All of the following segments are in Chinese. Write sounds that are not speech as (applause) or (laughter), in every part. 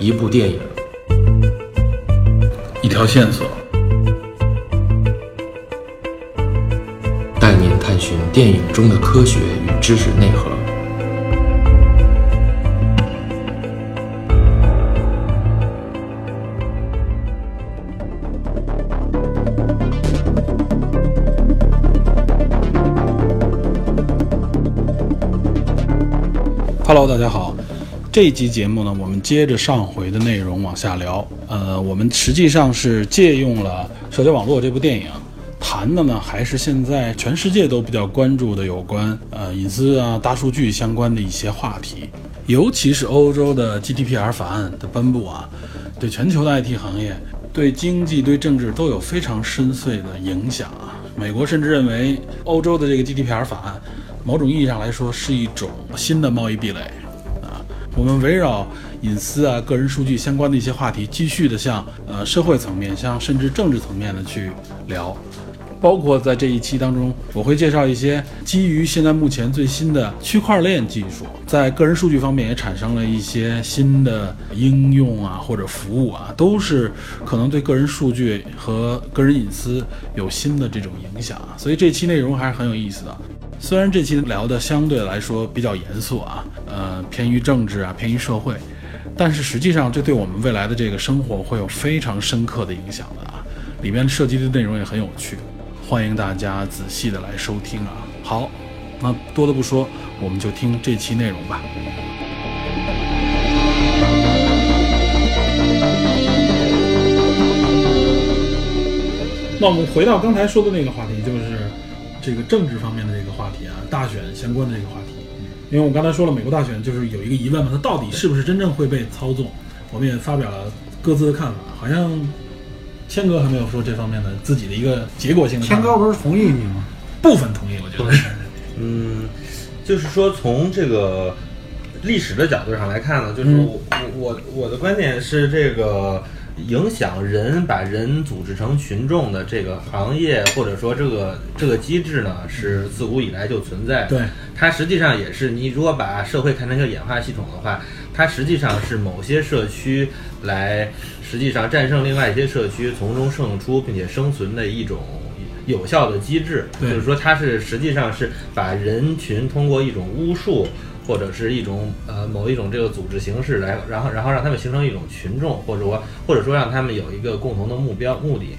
一部电影，一条线索，带您探寻电影中的科学与知识内核。Hello，大家好。这一集节目呢，我们接着上回的内容往下聊。呃，我们实际上是借用了《社交网络》这部电影，谈的呢还是现在全世界都比较关注的有关呃隐私啊、大数据相关的一些话题。尤其是欧洲的 GDPR 法案的颁布啊，对全球的 IT 行业、对经济、对政治都有非常深邃的影响啊。美国甚至认为，欧洲的这个 GDPR 法案，某种意义上来说是一种新的贸易壁垒。我们围绕隐私啊、个人数据相关的一些话题，继续的向呃社会层面、向甚至政治层面的去聊。包括在这一期当中，我会介绍一些基于现在目前最新的区块链技术，在个人数据方面也产生了一些新的应用啊，或者服务啊，都是可能对个人数据和个人隐私有新的这种影响。所以这期内容还是很有意思的。虽然这期聊的相对来说比较严肃啊，呃，偏于政治啊，偏于社会，但是实际上这对我们未来的这个生活会有非常深刻的影响的啊。里面涉及的内容也很有趣。欢迎大家仔细的来收听啊！好，那多的不说，我们就听这期内容吧。那我们回到刚才说的那个话题，就是这个政治方面的这个话题啊，大选相关的这个话题。因为我刚才说了，美国大选就是有一个疑问嘛，它到底是不是真正会被操纵？我们也发表了各自的看法，好像。谦哥还没有说这方面的自己的一个结果性的。谦哥不是同意你吗？部分同意，我觉得。嗯，就是说从这个历史的角度上来看呢，就是我我我的观点是，这个影响人把人组织成群众的这个行业或者说这个这个机制呢，是自古以来就存在。对，它实际上也是你如果把社会看成一个演化系统的话，它实际上是某些社区来。实际上战胜另外一些社区，从中胜出并且生存的一种有效的机制，就是说它是实际上是把人群通过一种巫术或者是一种呃某一种这个组织形式来，然后然后让他们形成一种群众，或者说或者说让他们有一个共同的目标目的。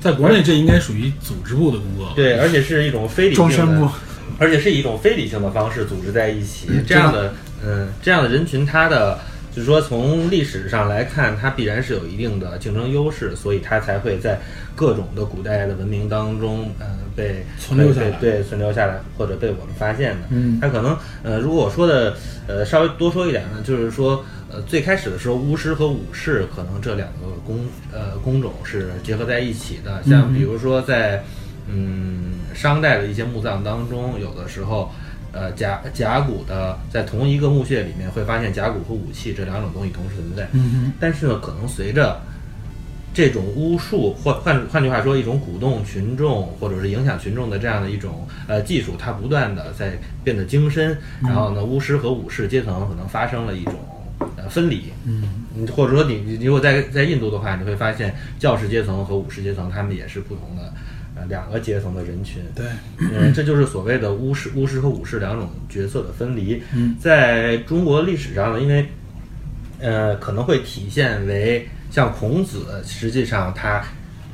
在国内这应该属于组织部的工作，对，而且是一种非理性的，而且是以一种非理性的方式组织在一起，这样的嗯这样的人群，他的。就是说，从历史上来看，它必然是有一定的竞争优势，所以它才会在各种的古代的文明当中，呃，被存留下来，对，存留下来或者被我们发现的。嗯，它可能，呃，如果我说的，呃，稍微多说一点呢，就是说，呃，最开始的时候，巫师和武士可能这两个工，呃，工种是结合在一起的。像比如说在，嗯，商代的一些墓葬当中，有的时候。呃，甲甲骨的在同一个墓穴里面会发现甲骨和武器这两种东西同时存在。嗯但是呢，可能随着这种巫术，或换换句话说，一种鼓动群众或者是影响群众的这样的一种呃技术，它不断的在变得精深。然后呢，巫师和武士阶层可能发生了一种呃分离。嗯。或者说，你你如果在在印度的话，你会发现教士阶层和武士阶层他们也是不同的。呃，两个阶层的人群，对，嗯，这就是所谓的巫师、巫师和武士两种角色的分离。嗯，在中国历史上呢，因为，呃，可能会体现为像孔子，实际上他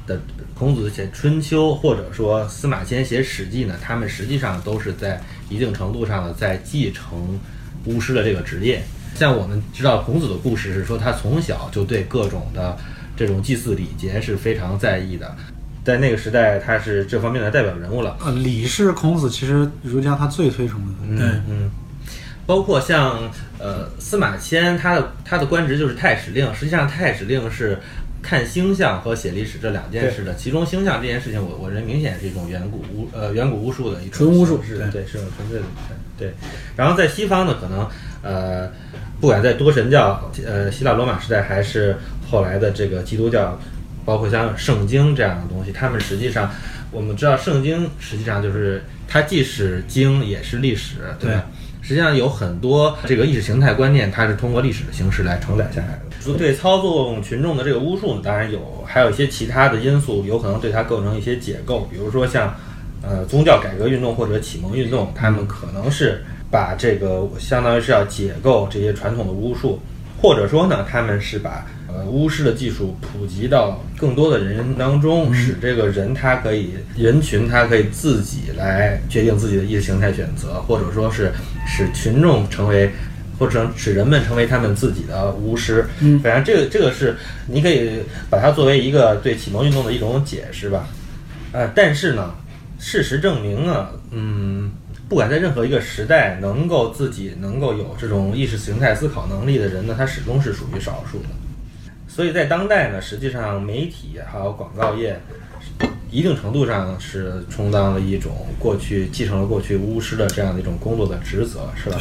的孔子写《春秋》，或者说司马迁写《史记》呢，他们实际上都是在一定程度上的在继承巫师的这个职业。像我们知道孔子的故事是说，他从小就对各种的这种祭祀礼节是非常在意的。在那个时代，他是这方面的代表人物了。呃，礼是孔子其实儒家他最推崇的。对，嗯，包括像呃司马迁，他的他的官职就是太史令。实际上，太史令是看星象和写历史这两件事的。其中星象这件事情，我我认为明显是一种远古巫呃远古巫术的一种纯巫术，是对，是种纯粹的对。然后在西方呢，可能呃不管在多神教呃希腊罗马时代，还是后来的这个基督教。包括像圣经这样的东西，他们实际上，我们知道圣经实际上就是它既是经也是历史，对吧？实际上有很多这个意识形态观念，它是通过历史的形式来承载下来的。对操纵群众的这个巫术呢，当然有，还有一些其他的因素，有可能对它构成一些解构，比如说像呃宗教改革运动或者启蒙运动，他们可能是把这个相当于是要解构这些传统的巫术，或者说呢，他们是把呃巫师的技术普及到更多的人当中，使这个人他可以人群他可以自己来决定自己的意识形态选择，或者说是使群众成为。或者使人们成为他们自己的巫师，嗯反正这个这个是你可以把它作为一个对启蒙运动的一种解释吧，呃，但是呢，事实证明呢，嗯，不管在任何一个时代，能够自己能够有这种意识形态思考能力的人呢，他始终是属于少数的。所以在当代呢，实际上媒体还有广告业，一定程度上是充当了一种过去继承了过去巫师的这样的一种工作的职责，是吧？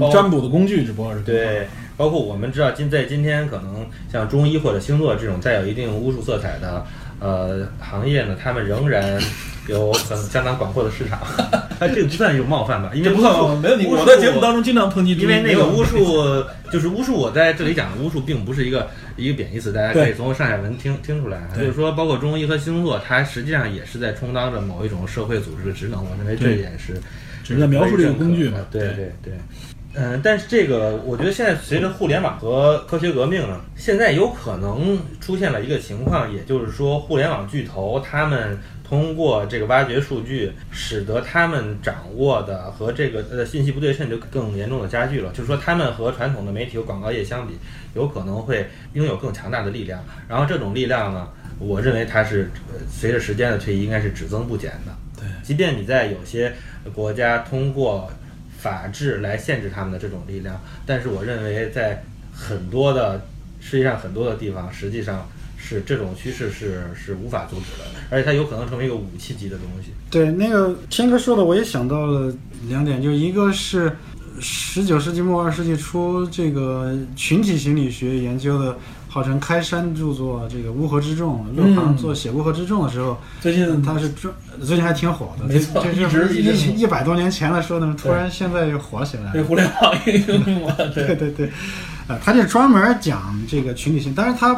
包占卜的工具只不过是对，包括我们知道今在今天可能像中医或者星座这种带有一定巫术色彩的呃行业呢，他们仍然有很相当广阔的市场。(laughs) 哎，这个不算有冒犯吧？因为这不算冒犯没问题。我在节目当中经常抨击，因为那个巫术就是巫术，我在这里讲的巫术并不是一个一个贬义词，大家可以对从上下文听听出来。对就是说，包括中医和星座，它实际上也是在充当着某一种社会组织的职能。我认为这对一点是只是在描述这个工具嘛对对对对。嗯，但是这个，我觉得现在随着互联网和科学革命呢，现在有可能出现了一个情况，也就是说，互联网巨头他们通过这个挖掘数据，使得他们掌握的和这个呃信息不对称就更严重的加剧了。就是说，他们和传统的媒体和广告业相比，有可能会拥有更强大的力量。然后这种力量呢，我认为它是呃随着时间的推移，应该是只增不减的。对即便你在有些国家通过法治来限制他们的这种力量，但是我认为在很多的世界上很多的地方，实际上是这种趋势是是无法阻止的，而且它有可能成为一个武器级的东西。对，那个天哥说的，我也想到了两点，就一个是十九世纪末二十世纪初这个群体心理学研究的，号称开山著作这个《乌合之众》，勒庞做写《乌合之众》的时候，最近他是专最近还挺火的，没错这一直这一直一一百多年前的说呢，突然现在又火起来了被。互联网 (laughs) 应用了，(laughs) 对对对对，呃，他就专门讲这个群体性，但是他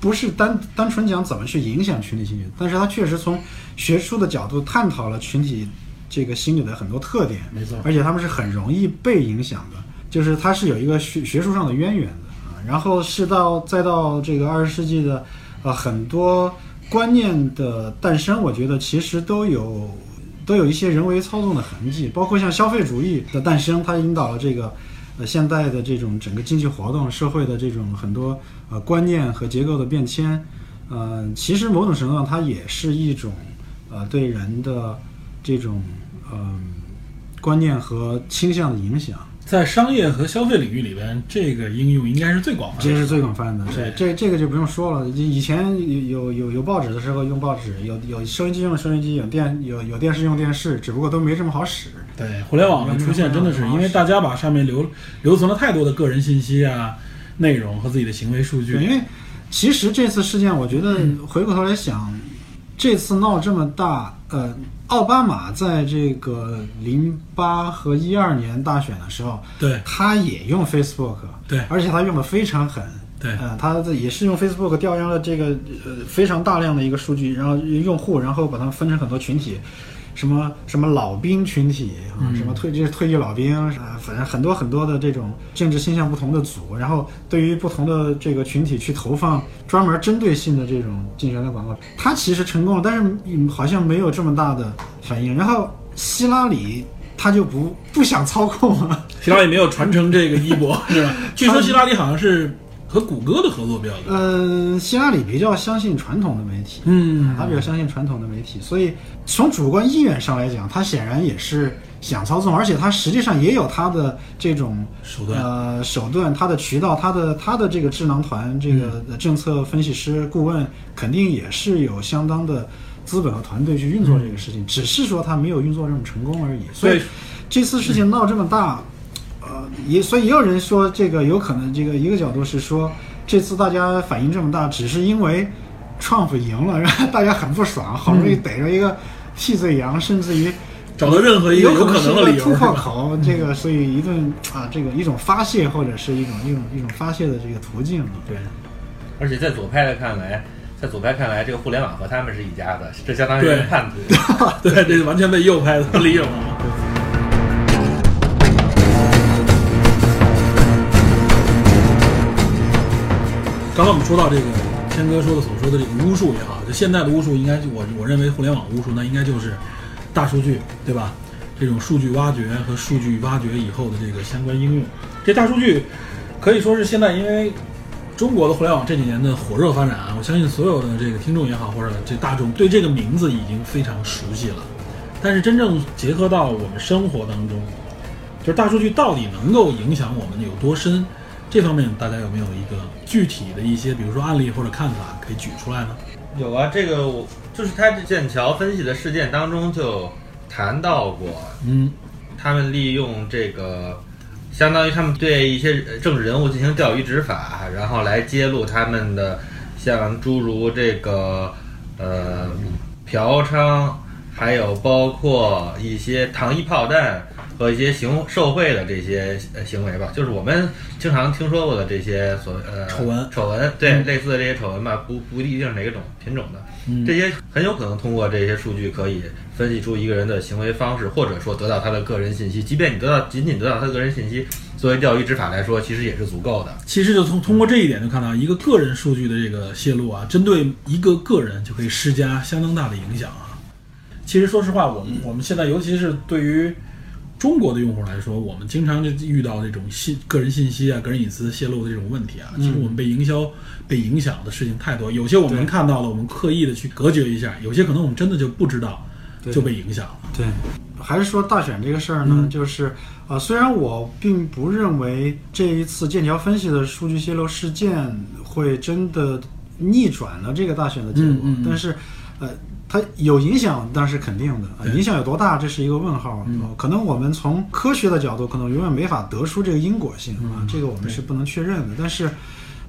不是单单纯讲怎么去影响群体心理，但是他确实从学术的角度探讨了群体这个心理的很多特点，没错而且他们是很容易被影响的，就是它是有一个学学术上的渊源的啊。然后是到再到这个二十世纪的呃很多观念的诞生，我觉得其实都有都有一些人为操纵的痕迹，包括像消费主义的诞生，它引导了这个呃现代的这种整个经济活动、社会的这种很多呃观念和结构的变迁。呃，其实某种程度上，它也是一种呃对人的这种嗯、观念和倾向的影响。在商业和消费领域里边，这个应用应该是最广泛的。这是最广泛的，对这这个就不用说了。以以前有有有有报纸的时候用报纸，有有收音机用收音机，有电有有电视用电视，只不过都没这么好使。对互联网的出现，真的是因为大家把上面留留存了太多的个人信息啊、内容和自己的行为数据。因为其实这次事件，我觉得回过头来想，这次闹这么大，呃，奥巴马在这个零八和一二年大选的时候，对他也用 Facebook，对而且他用的非常狠。对呃，他这也是用 Facebook 调研了这个呃非常大量的一个数据，然后用户，然后把它们分成很多群体，什么什么老兵群体啊，什么退这是退役老兵啊，反正很多很多的这种政治倾向不同的组，然后对于不同的这个群体去投放专门针对性的这种竞选的广告，他其实成功了，但是嗯好像没有这么大的反应。然后希拉里他就不不想操控了。希拉里没有传承这个衣钵，(laughs) 是吧？据说希拉里好像是和谷歌的合作比较多。嗯，希拉里比较相信传统的媒体，嗯他比较相信传统的媒体，所以从主观意愿上来讲，他显然也是想操纵，而且他实际上也有他的这种手段呃手段，他的渠道，他的他的这个智囊团，这个嗯政策分析师顾问，肯定也是有相当的资本和团队去运作这个事情，只是说他没有运作这么成功而已。所以这次事情闹这么大，呃，也所以也有人说这个有可能，这个一个角度是说，这次大家反应这么大，只是因为 Trump 赢了，让大家很不爽，好不容易逮着一个替罪羊，甚至于找到任何一个有可能的理由，突破口，这个所以一顿啊，这个一种发泄或者是一种一种一种发泄的这个途径。对，而且在左派的看来，在左派看来，这个互联网和他们是一家的，这相当于叛徒。(laughs) 对，这完全被右派所利用了。刚才我们说到这个天哥说的所说的这个巫术也好，就现在的巫术，应该我我认为互联网巫术那应该就是大数据，对吧？这种数据挖掘和数据挖掘以后的这个相关应用，这大数据可以说是现在因为中国的互联网这几年的火热发展啊，我相信所有的这个听众也好，或者这大众对这个名字已经非常熟悉了。但是真正结合到我们生活当中，就是大数据到底能够影响我们有多深？这方面大家有没有一个具体的一些，比如说案例或者看法可以举出来呢？有啊，这个我就是他这剑桥分析的事件当中就谈到过，嗯他们利用这个，相当于他们对一些政治人物进行钓鱼执法，然后来揭露他们的像诸如这个呃嫖娼，还有包括一些糖衣炮弹和一些行受贿的这些呃行为吧，就是我们经常听说过的这些所呃丑闻丑闻对、类似的这些丑闻吧，不不一定是哪个种品种的。嗯这些很有可能通过这些数据可以分析出一个人的行为方式，或者说得到他的个人信息。即便你得到仅仅得到他的个人信息，作为钓鱼执法来说，其实也是足够的。其实就从通过这一点就看到，一个个人数据的这个泄露啊，针对一个个人就可以施加相当大的影响啊。其实说实话，我们我们现在尤其是对于中国的用户来说，我们经常就遇到这种信个人信息啊、个人隐私泄露的这种问题啊。其实我们被营销、被影响的事情太多，有些我们看到了，我们刻意的去隔绝一下；有些可能我们真的就不知道，就被影响了。对，还是说大选这个事儿呢，嗯就是呃，虽然我并不认为这一次剑桥分析的数据泄露事件会真的逆转了这个大选的结果，嗯嗯嗯但是呃，它有影响，当然是肯定的。啊影响有多大，这是一个问号。可能我们从科学的角度，可能永远没法得出这个因果性啊，嗯这个我们是不能确认的。但是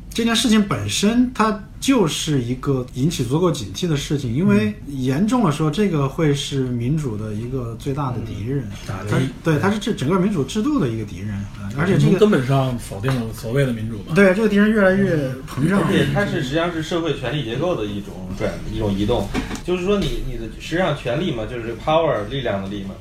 这件事情本身，它就是一个引起足够警惕的事情，因为严重了说，这个会是民主的一个最大的敌人，打它对，它是这整个民主制度的一个敌人啊，而且这个从根本上否定了所谓的民主嘛。对这个敌人越来越膨胀，而且它是实际上是社会权力结构的一种转一种移动，就是说你你的实际上权力嘛，就是 power 力量的力嘛，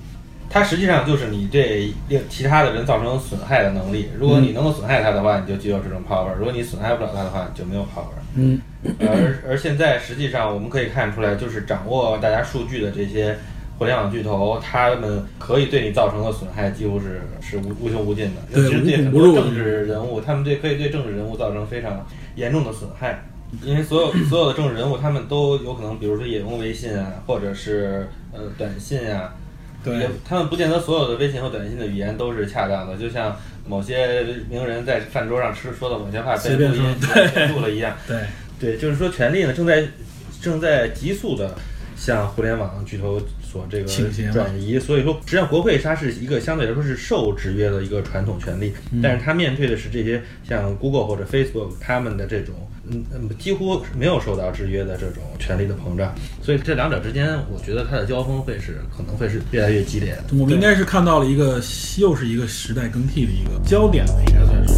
它实际上就是你对令其他的人造成损害的能力。如果你能够损害他的话，你就具有这种 power；如果你损害不了他的话，你就没有 power。嗯，而而现在实际上我们可以看出来，就是掌握大家数据的这些互联网巨头，他们可以对你造成的损害几乎是是无无穷无尽的。对尤其是对很多政治人物，他们对可以对政治人物造成非常严重的损害。因为所有所有的政治人物，他们都有可能，比如说也用微信啊，或者是呃短信啊，对，他们不见得所有的微信和短信的语言都是恰当的，就像某些名人在饭桌上吃说的某些话被录音录了一样。对，对，就是说权力呢正在正在急速的向互联网巨头所这个转移，所以说实际上国会它是一个相对来说是受制约的一个传统权利，嗯但是它面对的是这些像 Google 或者 Facebook 他们的这种嗯嗯几乎没有受到制约的这种权力的膨胀，所以这两者之间，我觉得它的交锋会是可能会是越来越激烈的。我们应该是看到了一个又是一个时代更替的一个焦点吧，应该算是。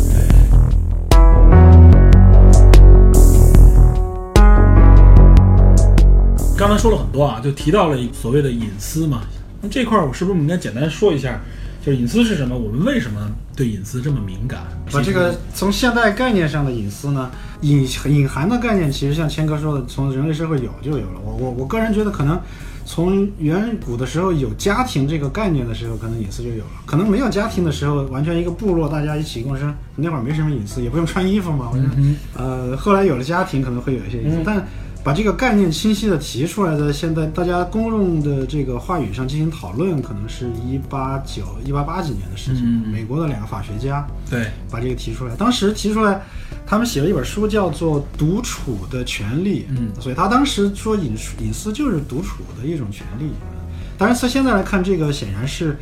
刚才说了很多啊，就提到了所谓的隐私嘛。那这块儿我是不是应该简单说一下，就是隐私是什么？我们为什么对隐私这么敏感？把这个从现代概念上的隐私呢，隐隐含的概念，其实像谦哥说的，从人类社会有就有了。我我我个人觉得，可能从远古的时候有家庭这个概念的时候，可能隐私就有了。可能没有家庭的时候，完全一个部落，大家一起共生，那会儿没什么隐私，也不用穿衣服嘛。我觉得，嗯呃，后来有了家庭，可能会有一些隐私，嗯但。把这个概念清晰的提出来，在现在大家公众的这个话语上进行讨论，可能是一八九、一八八几年的事情。美国的两个法学家，对，把这个提出来。当时提出来，他们写了一本书，叫做《独处的权利》。嗯所以他当时说隐隐私就是独处的一种权利。当然，从现在来看，这个显然是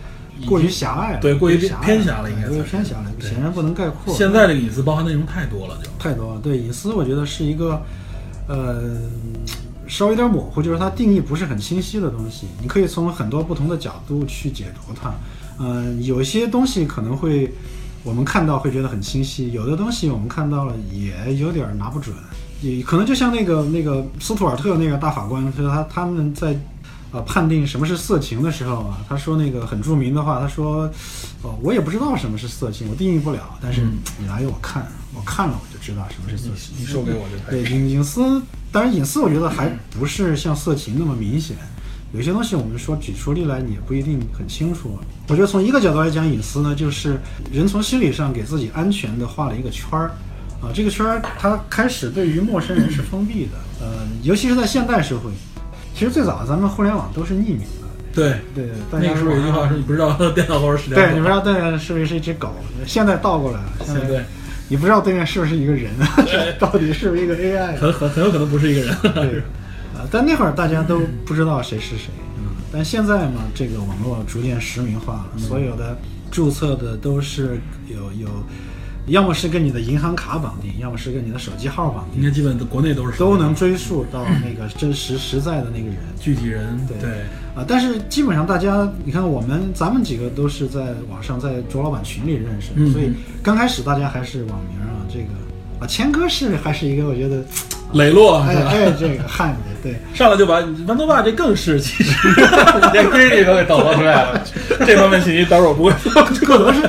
过于狭隘了，对过于偏狭了应该过于偏狭了，显然不能概括。现在这个隐私包含内容太多了，就太多了。对隐私，我觉得是一个，呃，稍微有点模糊，就是它定义不是很清晰的东西，你可以从很多不同的角度去解读它。嗯、有些东西可能会我们看到会觉得很清晰，有的东西我们看到了也有点拿不准，也可能就像那个那个斯图尔特那个大法官，就是他他们在呃判定什么是色情的时候啊，他说那个很著名的话，他说，哦，我也不知道什么是色情，我定义不了，但是你拿给我看，我看了我就知道什么是色情。你说给我就。对隐隐私，当然隐私我觉得还不是像色情那么明显，有些东西我们说举出例来，你也不一定很清楚。我觉得从一个角度来讲，隐私呢，就是人从心理上给自己安全的画了一个圈儿。啊，这个圈儿它开始对于陌生人是封闭的，呃，尤其是在现代社会，其实最早咱们互联网都是匿名的，对，对，大家那个时候有一句话说你不知道电脑后边是对，你不知道对面是不是一只狗，现在倒过来了，现在对，你不知道对面是不是一个人，(laughs) 到底是不是一个 AI？很很很有可能不是一个人。对，(laughs) 啊，但那会儿大家都不知道谁是谁，嗯，但现在嘛，这个网络逐渐实名化了，所有的注册的都是有有，要么是跟你的银行卡绑定，要么是跟你的手机号绑定，应该基本国内都是都能追溯到那个真实实在的那个人。(laughs) 具体人对对啊，但是基本上大家，你看我们咱们几个都是在网上在卓老板群里认识的，嗯所以刚开始大家还是网名啊，这个啊，谦哥是还是一个我觉得，(laughs) 磊落？哎哎，这个汉子对。(laughs) 上来就把馒头爸这更是其实连闺女都给抖搂出来了。这方面信息，待会儿我不会说。可能是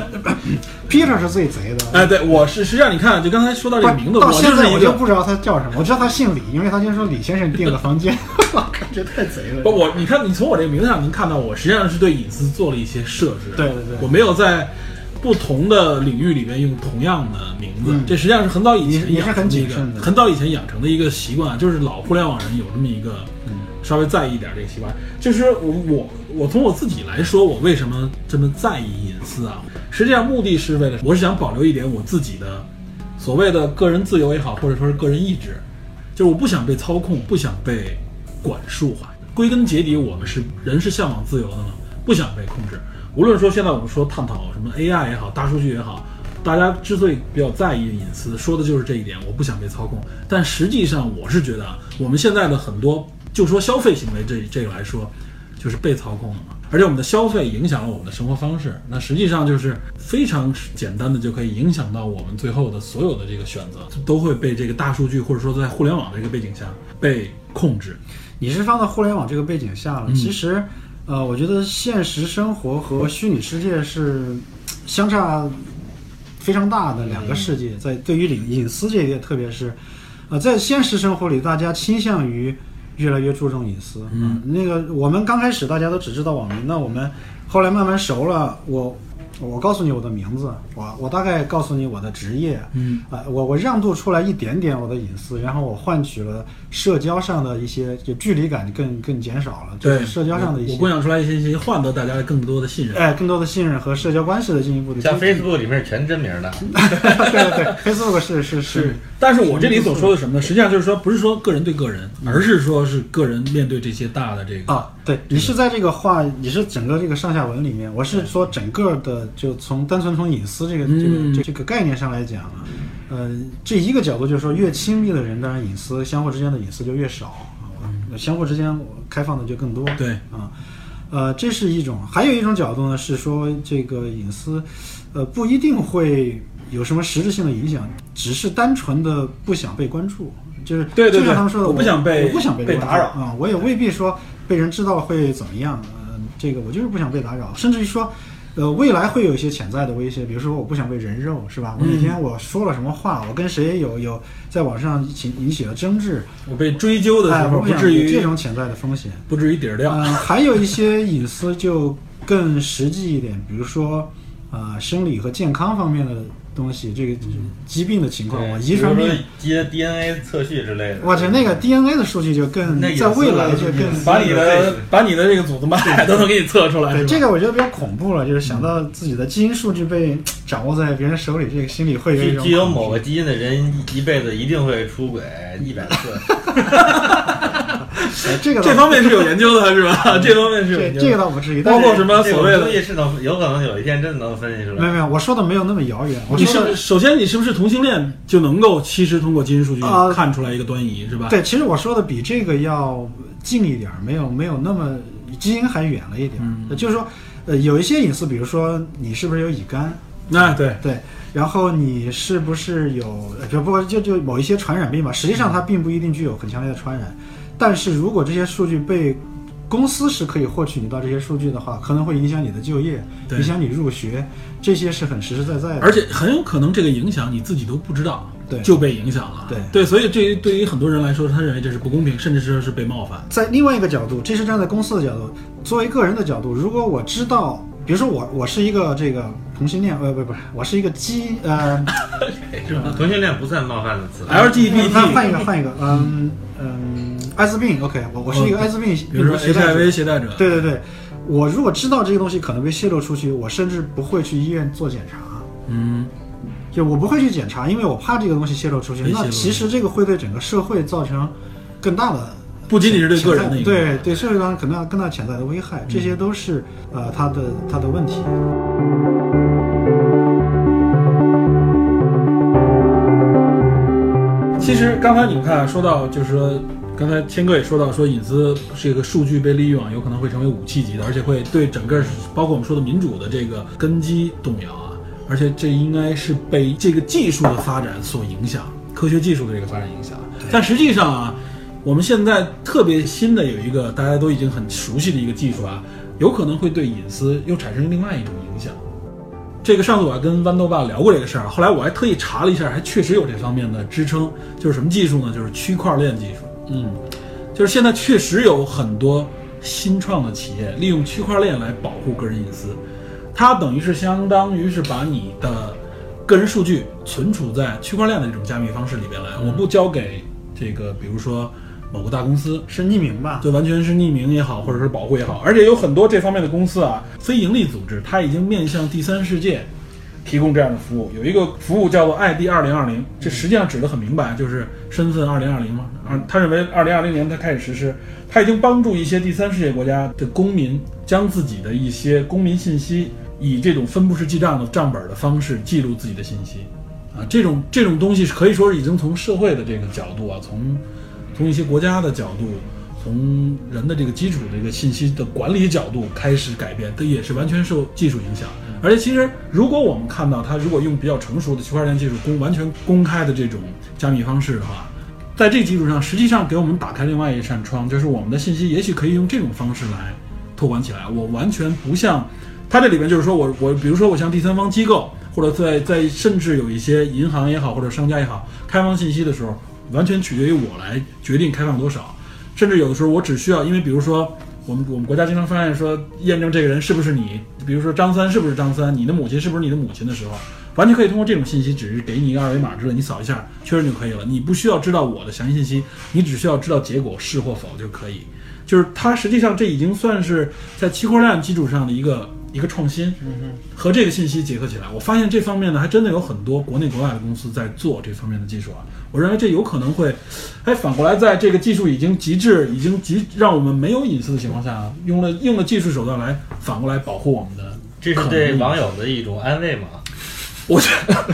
Peter 是最贼的。哎，对，我是实际上你看，就刚才说到这个名字，到我现在我就不知道他叫什么，我知道他姓李，因为他先说李先生订的房间，(laughs) 我靠，这太贼了。不，我你看，你从我这个名字上能看到，我实际上是对隐私做了一些设置。对对对我没有在不同的领域里面用同样的名字，嗯这实际上是很早以前你你是很养成的一个谨慎的很早以前养成的一个习惯，就是老互联网人有这么一个稍微在意一点这个习惯。就是我我我从我自己来说，我为什么这么在意隐私啊？实际上目的是为了，我是想保留一点我自己的所谓的个人自由也好，或者说是个人意志，就是我不想被操控，不想被管束化。归根结底，我们是人是向往自由的嘛，不想被控制。无论说现在我们说探讨什么 AI 也好，大数据也好，大家之所以比较在意隐私，说的就是这一点，我不想被操控。但实际上，我是觉得啊，我们现在的很多，就说消费行为这这个来说，就是被操控了嘛。而且我们的消费影响了我们的生活方式，那实际上就是非常简单的就可以影响到我们最后的所有的这个选择，都会被这个大数据或者说在互联网这个背景下被控制。你是放到互联网这个背景下了，嗯其实，呃，我觉得现实生活和虚拟世界是相差非常大的两个世界，在对于隐隐私这一点，特别是，呃，在现实生活里，大家倾向于越来越注重隐私。嗯那个我们刚开始大家都只知道网名，那我们后来慢慢熟了，我。我告诉你我的名字，我我大概告诉你我的职业，嗯啊、我我让渡出来一点点我的隐私，然后我换取了社交上的一些就距离感更更减少了，对，社交上的一些我我，供养出来一些信息，换得大家更多的信任。哎，更多的信任和社交关系的进一步的像 Facebook 里面是全真名的，(laughs) 对对对，Facebook 是是是，但是我这里所说的什么呢？实际上就是说，不是说个人对个人，而是说是个人面对这些大的这个啊，对你是在这个话，你是整个这个上下文里面，我是说整个的，就从单纯从隐私这个这嗯个这这个概念上来讲啊，呃，这一个角度就是说，越亲密的人，当然隐私相互之间的隐私就越少啊，相互之间我开放的就更多。对。啊，呃，这是一种，还有一种角度呢，是说这个隐私，呃，不一定会有什么实质性的影响，只是单纯的不想被关注，就是对对对就像他们说的，我不想被我不想被被打扰啊，我也未必说被人知道会怎么样，嗯、这个我就是不想被打扰，甚至于说。呃，未来会有一些潜在的威胁，比如说我不想被人肉，是吧？我哪天我说了什么话，我跟谁有有在网上引起引起了争执，我被追究的哎，时候，我不至于这种潜在的风险。不至于底儿掉。嗯、还有一些隐私就更实际一点，比如说啊、生理和健康方面的东西，这个疾病的情况，我遗传病。接 DNA 测序之类的。我去那个 DNA 的数据就更那在未来就更把你的把你的这个祖宗八代都能给你测出来，对这个我觉得比较恐怖了，就是想到自己的基因数据被掌握在别人手里，这个心里会有一种具具有某个基因的人一辈子一定会出轨一百次。(laughs) 呃这个这方面是有研究的，是吧？这方面是有研究的。这这个倒不至于，但是包括什么所谓的种东西是能有可能有一天真的能分析出来。没有没有，我说的没有那么遥远，我你是首先你是不是同性恋就能够其实通过基因数据啊看出来一个端倪，是吧？对，其实我说的比这个要近一点儿，没有没有那么基因还远了一点就是说，呃，有一些隐私，比如说你是不是有乙肝，那对，对，然后你是不是有，呃就不就就某一些传染病吧，实际上它并不一定具有很强烈的传染，但是如果这些数据被公司是可以获取你到这些数据的话，可能会影响你的就业，影响你入学，这些是很实实在在的。而且很有可能这个影响你自己都不知道，对就被影响了。对对，所以这于对于很多人来说，他认为这是不公平，甚至是是被冒犯。在另外一个角度，这是站在公司的角度，作为个人的角度，如果我知道，比如说我我是一个这个同性恋，呃不不是，我是一个基呃，(laughs) (laughs) 同性恋不算冒犯的词。LGBT，(laughs) 换一个换一个，嗯嗯，艾滋病，OK，我我是一个艾滋病比如说携带者。HIV 携带者，对对对，我如果知道这个东西可能被泄露出去，我甚至不会去医院做检查。嗯，就我不会去检查，因为我怕这个东西泄露出去。那其实这个会对整个社会造成更大的，不仅仅是对个人对对社会上可能要更大潜在的危害，这些都是呃它的它的问题。其实刚才你们看，说到就是说，刚才天哥也说到，说隐私这个数据被利用啊，有可能会成为武器级的，而且会对整个包括我们说的民主的这个根基动摇啊。而且这应该是被这个技术的发展所影响，科学技术的这个发展影响。但实际上啊，我们现在特别新的有一个大家都已经很熟悉的一个技术啊，有可能会对隐私又产生另外一种影响。这个上次我还跟豌豆爸聊过这个事儿，后来我还特意查了一下，还确实有这方面的支撑。就是什么技术呢？就是区块链技术。嗯，就是现在确实有很多新创的企业利用区块链来保护个人隐私，它等于是相当于是把你的个人数据存储在区块链的这种加密方式里边来，我不交给这个，比如说某个大公司，是匿名吧？就完全是匿名也好，或者是保护也好，而且有很多这方面的公司啊，非盈利组织，它已经面向第三世界提供这样的服务。有一个服务叫做 ID 二零二零，这实际上指的很明白，就是身份二零二零嘛。啊，他认为二零二零年他开始实施，他已经帮助一些第三世界国家的公民将自己的一些公民信息以这种分布式记账的账本的方式记录自己的信息。啊，这种这种东西是可以说是已经从社会的这个角度啊，从从一些国家的角度，从人的这个基础的一个信息的管理角度开始改变，它也是完全受技术影响。而且其实，如果我们看到它如果用比较成熟的区块链技术公完全公开的这种加密方式的话，在这基础上，实际上给我们打开另外一扇窗，就是我们的信息也许可以用这种方式来托管起来。我完全不像它这里边就是说我我比如说我像第三方机构，或者在在甚至有一些银行也好或者商家也好，开放信息的时候，完全取决于我来决定开放多少。甚至有的时候我只需要，因为比如说我们我们国家经常发现说验证这个人是不是你，比如说张三是不是张三，你的母亲是不是你的母亲的时候，完全可以通过这种信息，只是给你一个二维码之类，你扫一下确认就可以了。你不需要知道我的详细信息，你只需要知道结果是或否就可以。就是它实际上这已经算是在区块链基础上的一个一个创新，和这个信息结合起来，我发现这方面呢还真的有很多国内国外的公司在做这方面的技术啊。我认为这有可能会，哎，反过来在这个技术已经极致、已经极让我们没有隐私的情况下，用了用了技术手段来反过来保护我们的这是对网友的一种安慰嘛？(laughs) 我觉得，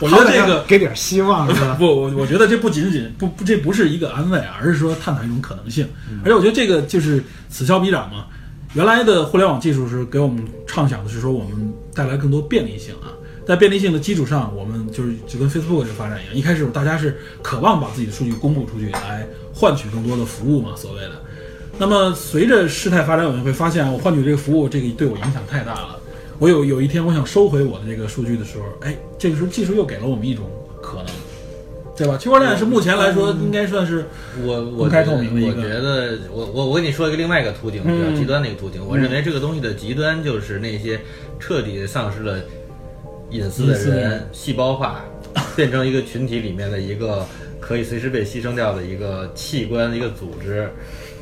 我觉得这个给点希望是吧？(laughs) 不，我我觉得这不仅仅不不，这不是一个安慰啊，而是说探讨一种可能性。而且我觉得这个就是此消彼长嘛。原来的互联网技术是给我们畅想的是说我们带来更多便利性啊，在便利性的基础上，我们就是就跟 Facebook 这个发展一样，一开始大家是渴望把自己的数据公布出去，来换取更多的服务嘛，所谓的。那么随着事态发展，我们会发现，我换取这个服务，这个对我影响太大了。我有有一天我想收回我的这个数据的时候，哎，这个时候技术又给了我们一种可能，对吧？区块链是目前来说应该算是我我公开明的一个我觉得我我我跟你说一个另外一个途径，比较嗯极端的一个途径。我认为这个东西的极端就是那些彻底丧失了隐私的人，细胞化，变成一个群体里面的一个可以随时被牺牲掉的一个器官、一个组织，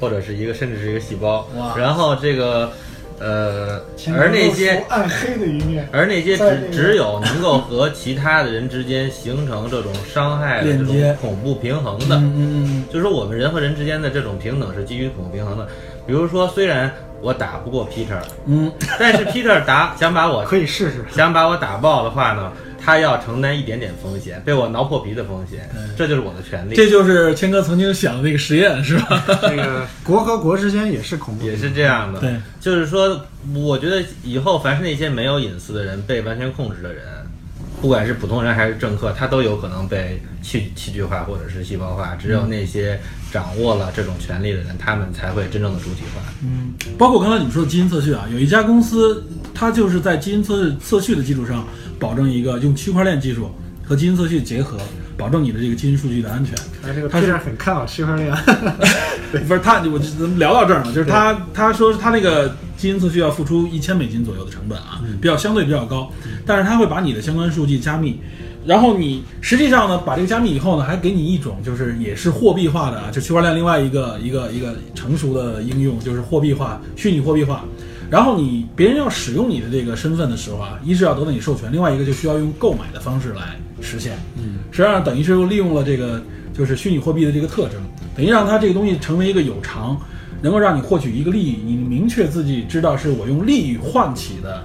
或者是一个甚至是一个细胞哇。然后这个。呃，而那些暗黑的一面，而那些在那个只只有能够和其他的人之间形成这种伤害的这种恐怖平衡的，嗯嗯就是说我们人和人之间的这种平等是基于恐怖平衡的。比如说，虽然我打不过 Peter，嗯但是 Peter 打想把我可以试试。想把我打爆的话呢，他要承担一点点风险，被我挠破皮的风险，这就是我的权嗯，利。这就是谦哥曾经想的那个实验，是吧？那个 (laughs) 国和国之间也是恐怖，也是这样的，对，就是说，我觉得以后凡是那些没有隐私的人，被完全控制的人，不管是普通人还是政客，他都有可能被器器具化或者是细胞化。只有那些掌握了这种权利的人，他们才会真正的主体化。嗯，包括刚才你们说的基因测序啊，有一家公司，它就是在基因测测序的基础上，保证一个用区块链技术和基因测序结合，保证你的这个基因数据的安全。哎，这个他很看好区块链，(laughs) 不是他，我就咱们聊到这儿呢，就是他他说他那个基因测序要付出一千美金左右的成本啊，比较相对比较高，但是他会把你的相关数据加密，然后你实际上呢，把这个加密以后呢，还给你一种就是也是货币化的啊，就区块链另外一个一个一个成熟的应用就是货币化，虚拟货币化。然后你别人要使用你的这个身份的时候啊，一是要得到你授权，另外一个就需要用购买的方式来实现。嗯，实际上等于是又利用了这个就是虚拟货币的这个特征，等于让它这个东西成为一个有偿，能够让你获取一个利益，你明确自己知道是我用利益换取的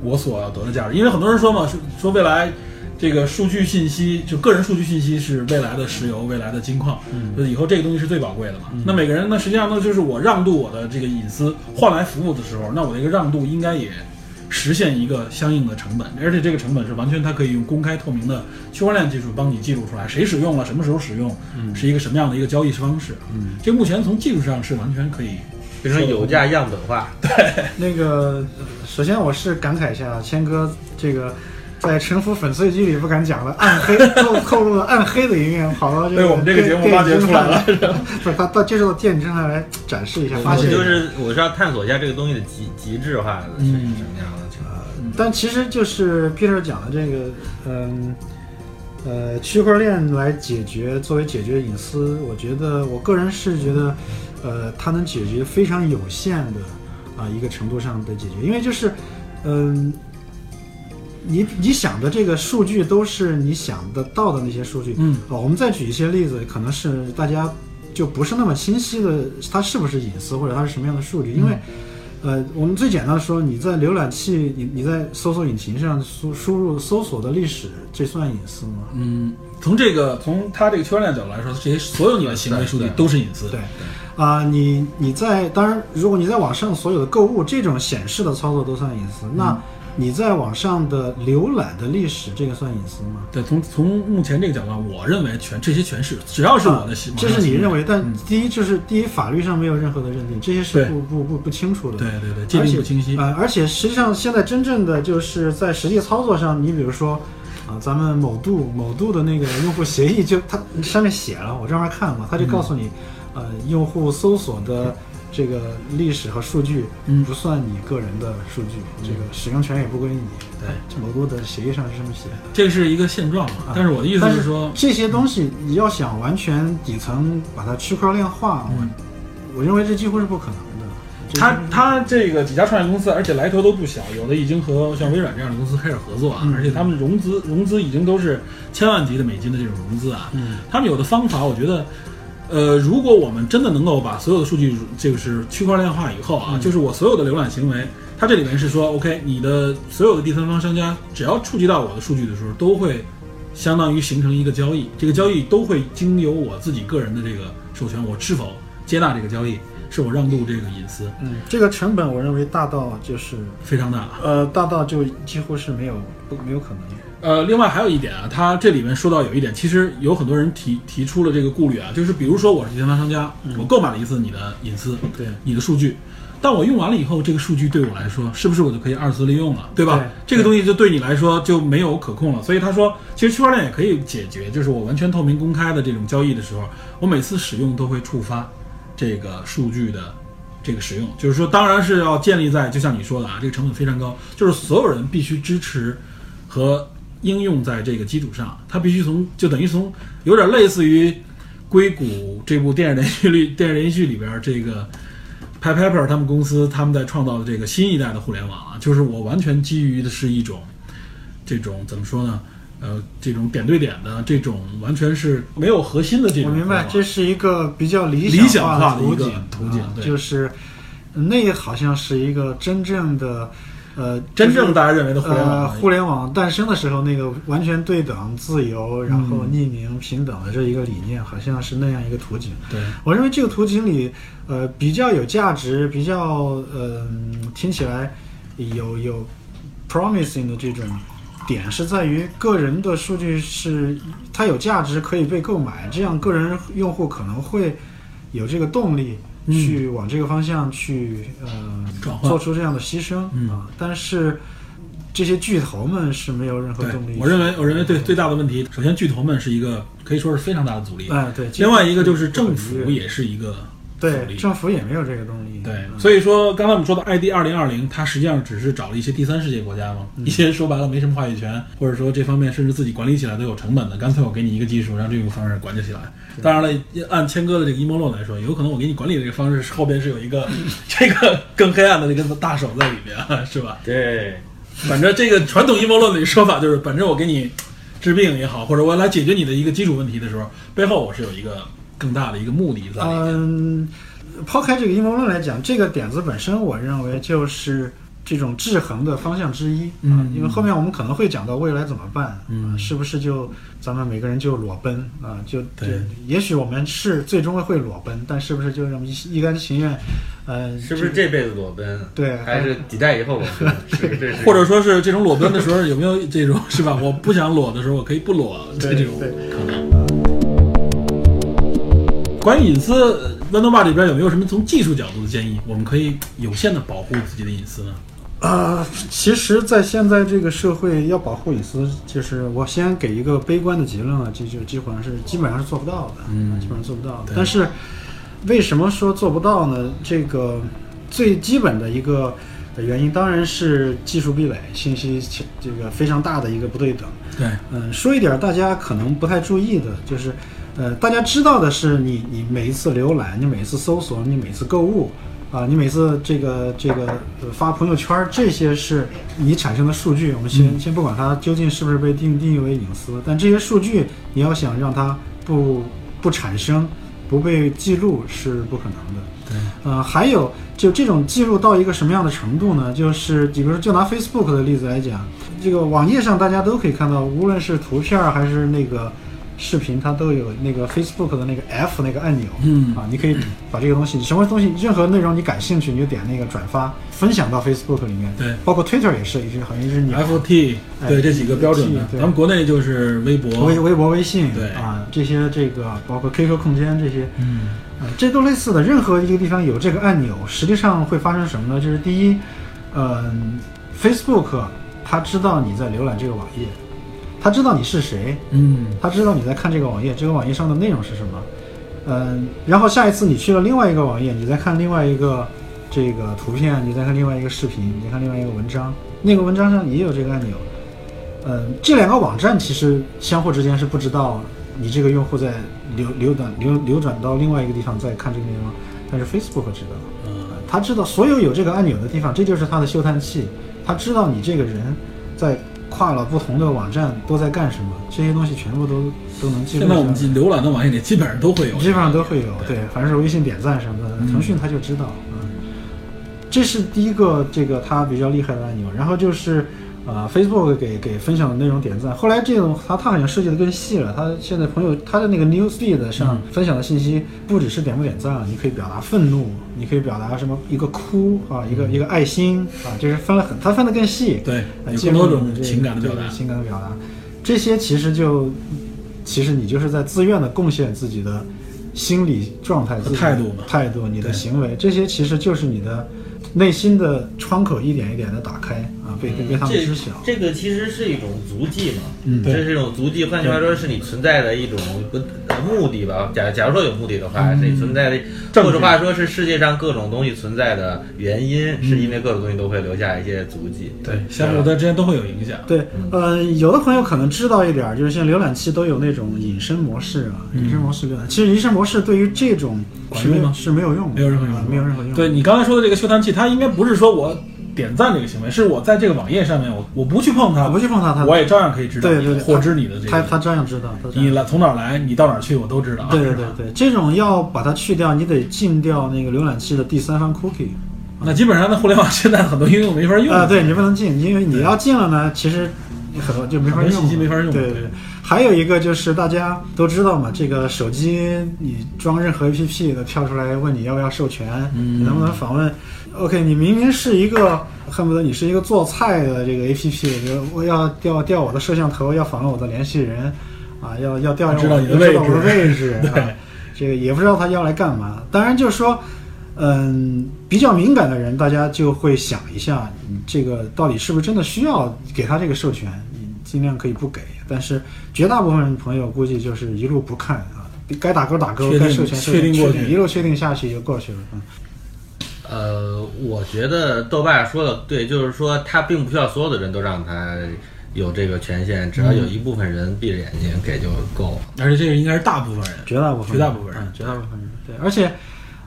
我所要得的价值。因为很多人说嘛，说说未来这个数据信息，就个人数据信息是未来的石油、未来的金矿，嗯，就是以后这个东西是最宝贵的嘛。那每个人呢，实际上呢，就是我让渡我的这个隐私换来服务的时候，那我这个让渡应该也实现一个相应的成本，而且这个成本是完全它可以用公开透明的区块链技术帮你记录出来，谁使用了，什么时候使用，是一个什么样的一个交易方式。嗯，这目前从技术上是完全可以变成有价样本化，对。那个，呃首先我是感慨一下，谦哥这个在沉浮粉碎机里不敢讲的暗黑，透透露了暗黑的一面，跑到这个被我们这个节目挖掘出来了 (laughs) 不是他到接受到电影侦探来展示一下，发现就是我是要探索一下这个东西的极极致化的是什么样的情况。但其实就是 Peter 讲的这个，嗯，呃，区块链来解决，作为解决隐私，我觉得我个人是觉得，呃，它能解决非常有限的啊、一个程度上的解决，因为就是，嗯、你你想的这个数据都是你想得到的那些数据，嗯啊，我们再举一些例子，可能是大家就不是那么清晰的，它是不是隐私或者它是什么样的数据，因为。呃，我们最简单的说，你在浏览器，你你在搜索引擎上输输入搜索的历史，这算隐私吗？嗯，从这个从它这个区块链角度来说，这些所有你的行为数据都是隐私。对，啊、你你在当然，如果你在网上所有的购物这种显示的操作都算隐私，那你在网上的浏览的历史，这个算隐私吗？对，从从目前这个角度上，我认为全这些全是，只要是我的行，啊这是你认为，但嗯第一就是第一，法律上没有任何的认定，这些是不不不不清楚的。对对对，界定不清晰。呃，而且实际上现在真正的就是在实际操作上，你比如说啊、咱们某度某度的那个用户协议就它上面写了，我专门看过，它就告诉你，呃，用户搜索的这个历史和数据嗯不算你个人的数据，这个使用权也不归你。对，这么多的协议上是这么写的。这是一个现状嘛？但是我的意思是说，这些东西你要想完全底层把它区块链化，嗯我我认为这几乎是不可能的。他他这个几家创业公司，而且来头都不小，有的已经和像微软这样的公司开始合作啊，嗯而且他们融资融资已经都是千万级的美金的这种融资啊。嗯他们有的方法，我觉得，呃，如果我们真的能够把所有的数据就是区块链化以后啊，嗯就是我所有的浏览行为，它这里面是说，OK，你的所有的第三方商家只要触及到我的数据的时候，都会相当于形成一个交易，这个交易都会经由我自己个人的这个授权，我是否接纳这个交易，是我让渡这个隐私，嗯，这个成本我认为大到就是非常大。呃，大到就几乎是没有不没有可能。呃，另外还有一点啊，它这里面说到有一点，其实有很多人提提出了这个顾虑啊，就是比如说我是第三方商家，我购买了一次你的隐私，对你的数据，但我用完了以后，这个数据对我来说，是不是我就可以二次利用了，对吧？对这个东西就对你来说就没有可控了。所以他说，其实区块链也可以解决，就是我完全透明公开的这种交易的时候，我每次使用都会触发这个数据的这个使用，就是说，当然是要建立在就像你说的啊，这个成本非常高，就是所有人必须支持和应用在这个基础上，它必须从就等于从有点类似于硅谷这部电视连续剧 (laughs) 电视连续剧里边这个 Pie Pepper 他们公司他们在创造的这个新一代的互联网啊，就是我完全基于的是一种这种怎么说呢？呃，这种点对点的这种完全是没有核心的这种。我明白，这是一个比较理理想化化的一个途径，对就是那好像是一个真正的呃，真正大家认为的互联网呃，互联网诞生的时候，那个完全对等、自由，然后嗯匿名、平等的这一个理念，好像是那样一个图景。对，我认为这个图景里，呃，比较有价值，比较呃，听起来有有 promising 的这种点，是在于个人的数据是它有价值，可以被购买，这样个人用户可能会有这个动力嗯去往这个方向去呃做出这样的牺牲、嗯啊，但是。这些巨头们是没有任何动力。，我认为，我认为对最大的问题，首先巨头们是一个可以说是非常大的阻力，哎，对。另外一个就是政府也是一个阻对。政府也没有这个动力。对，嗯所以说刚才我们说的 ID 二零二零，它实际上只是找了一些第三世界国家嘛，嗯一些说白了没什么话语权，或者说这方面甚至自己管理起来都有成本的，干脆我给你一个技术，让这种方式管理起来。当然了，按谦哥的这个阴谋论来说，有可能我给你管理的这个方式后边是有一个 (laughs) 这个更黑暗的那个大手在里面，是吧？对，反正这个传统阴谋论的说法就是，(laughs) 反正我给你治病也好，或者我来解决你的一个基础问题的时候，背后我是有一个更大的一个目的在里面。嗯，抛开这个阴谋论来讲，这个点子本身，我认为就是这种制衡的方向之一。啊嗯因为后面我们可能会讲到未来怎么办，嗯啊是不是就咱们每个人就裸奔啊？就对也许我们是最终会裸奔，但是不是就这么一一甘情愿？呃，是不是这辈子裸奔？对还是几代以后裸奔？(laughs) 是是？或者说是这种裸奔的时候，有没有这种是吧？我不想裸的时候，我可以不裸，对这种对可能。关于隐私，Windows 8里边有没有什么从技术角度的建议？我们可以有限的保护自己的隐私呢？啊，其实，在现在这个社会，要保护隐私，就是我先给一个悲观的结论啊，就就基本上是基本上是做不到的，嗯基本上做不到的。但是，为什么说做不到呢？这个最基本的一个原因，当然是技术壁垒，信息这个非常大的一个不对等。对，嗯，说一点大家可能不太注意的，就是，呃，大家知道的是你，你每一次浏览，你每一次搜索，你每次购物，啊，你每次这个这个呃发朋友圈儿，这些是你产生的数据。我们先、先不管它究竟是不是被定定义为隐私，但这些数据你要想让它不不产生、不被记录是不可能的。对，呃，还有就这种记录到一个什么样的程度呢？就是比如说，就拿 Facebook 的例子来讲，这个网页上大家都可以看到，无论是图片儿还是那个视频，它都有那个 Facebook 的那个 F 那个按钮。嗯啊，你可以把这个东西，什么东西，任何内容你感兴趣，你就点那个转发，分享到 Facebook 里面。对包括 Twitter 也是，也是好像是你 FT 哎对这几个标准的，对咱们国内就是微博，微微博、微信，对啊，这些这个包括 QQ 空间这些，嗯呃，这都类似的。任何一个地方有这个按钮，实际上会发生什么呢？就是第一，嗯、f a c e b o o k 它知道你在浏览这个网页，它知道你是谁，嗯他知道你在看这个网页，这个网页上的内容是什么。嗯，然后下一次你去了另外一个网页，你再看另外一个这个图片，你再看另外一个视频，你再看另外一个文章，那个文章上也有这个按钮。嗯，这两个网站其实相互之间是不知道你这个用户在流流转流流转到另外一个地方在看这个内容，但是 Facebook 知道。嗯他知道所有有这个按钮的地方，这就是他的嗅探器。他知道你这个人在跨了不同的网站都在干什么，这些东西全部都都能记录。现在我们浏览的网页里基本上都会有，基本上都会有，对对，凡是微信点赞什么的，嗯腾讯它就知道，嗯，这是第一个这个它比较厉害的按钮。然后就是，呃，Facebook 给给分享的内容点赞。后来这种他他好像设计的更细了，他现在朋友他的那个 Newsfeed 上分享的信息不只是点不点赞了，你可以表达愤怒，你可以表达什么一个哭啊，一个一个爱心啊，就是分了很，他分的更细，对，呃有更多种情感的表达对。情感的表达，这些其实就，其实你就是在自愿的贡献自己的心理状态、态度态度、你的行为，这些其实就是你的内心的窗口，一点一点的打开啊，被被被他们知晓。这个其实是一种足迹嘛，嗯对这是一种足迹。换句话说，是你存在的一种不呃目的吧。假假如说有目的的话，是你存在的，或者话说是世界上各种东西存在的原因，是因为各种东西都会留下一些足迹。对，相互的之间都会有影响。对，呃，有的朋友可能知道一点儿，就是像浏览器都有那种隐身模式啊，隐身模式浏览。其实隐身模式对于这种是没有管用吗是没有用的，没有任何用啊没有任何用。对，你刚才说的这个嗅探器，它应该不是说我点赞这个行为，是我在这个网页上面，我我不去碰它，我不去碰它，它我也照样可以知道对对对，获知你的这个，他他照样知道，你来从哪儿来，你到哪儿去，我都知道。对对对对，这种要把它去掉，你得禁掉那个浏览器的第三方 cookie 那基本上，那互联网现在很多应用没法用啊，对你不能禁，因为你要禁了呢，其实很多就没法用信息没法用对对对对，还有一个就是大家都知道嘛，这个手机你装任何 APP 的跳出来问你要不要授权，嗯。你能不能访问？OK，你明明是一个恨不得你是一个做菜的这个 APP，我要调调我的摄像头，要访问我的联系人，啊，要要调知道你的位置我的位置，(laughs) 这个也不知道他要来干嘛。当然就是说，嗯，比较敏感的人，大家就会想一下，你这个到底是不是真的需要给他这个授权？你尽量可以不给，但是绝大部分朋友估计就是一路不看啊，该打勾打勾，该授权授权一路确定下去就过去了。嗯呃，我觉得豆瓣说的对，就是说他并不需要所有的人都让他有这个权限，只要有一部分人闭着眼睛给就够了。而且这个应该是大部分人。绝大部分，绝大部分人嗯绝大部分人，对，而且，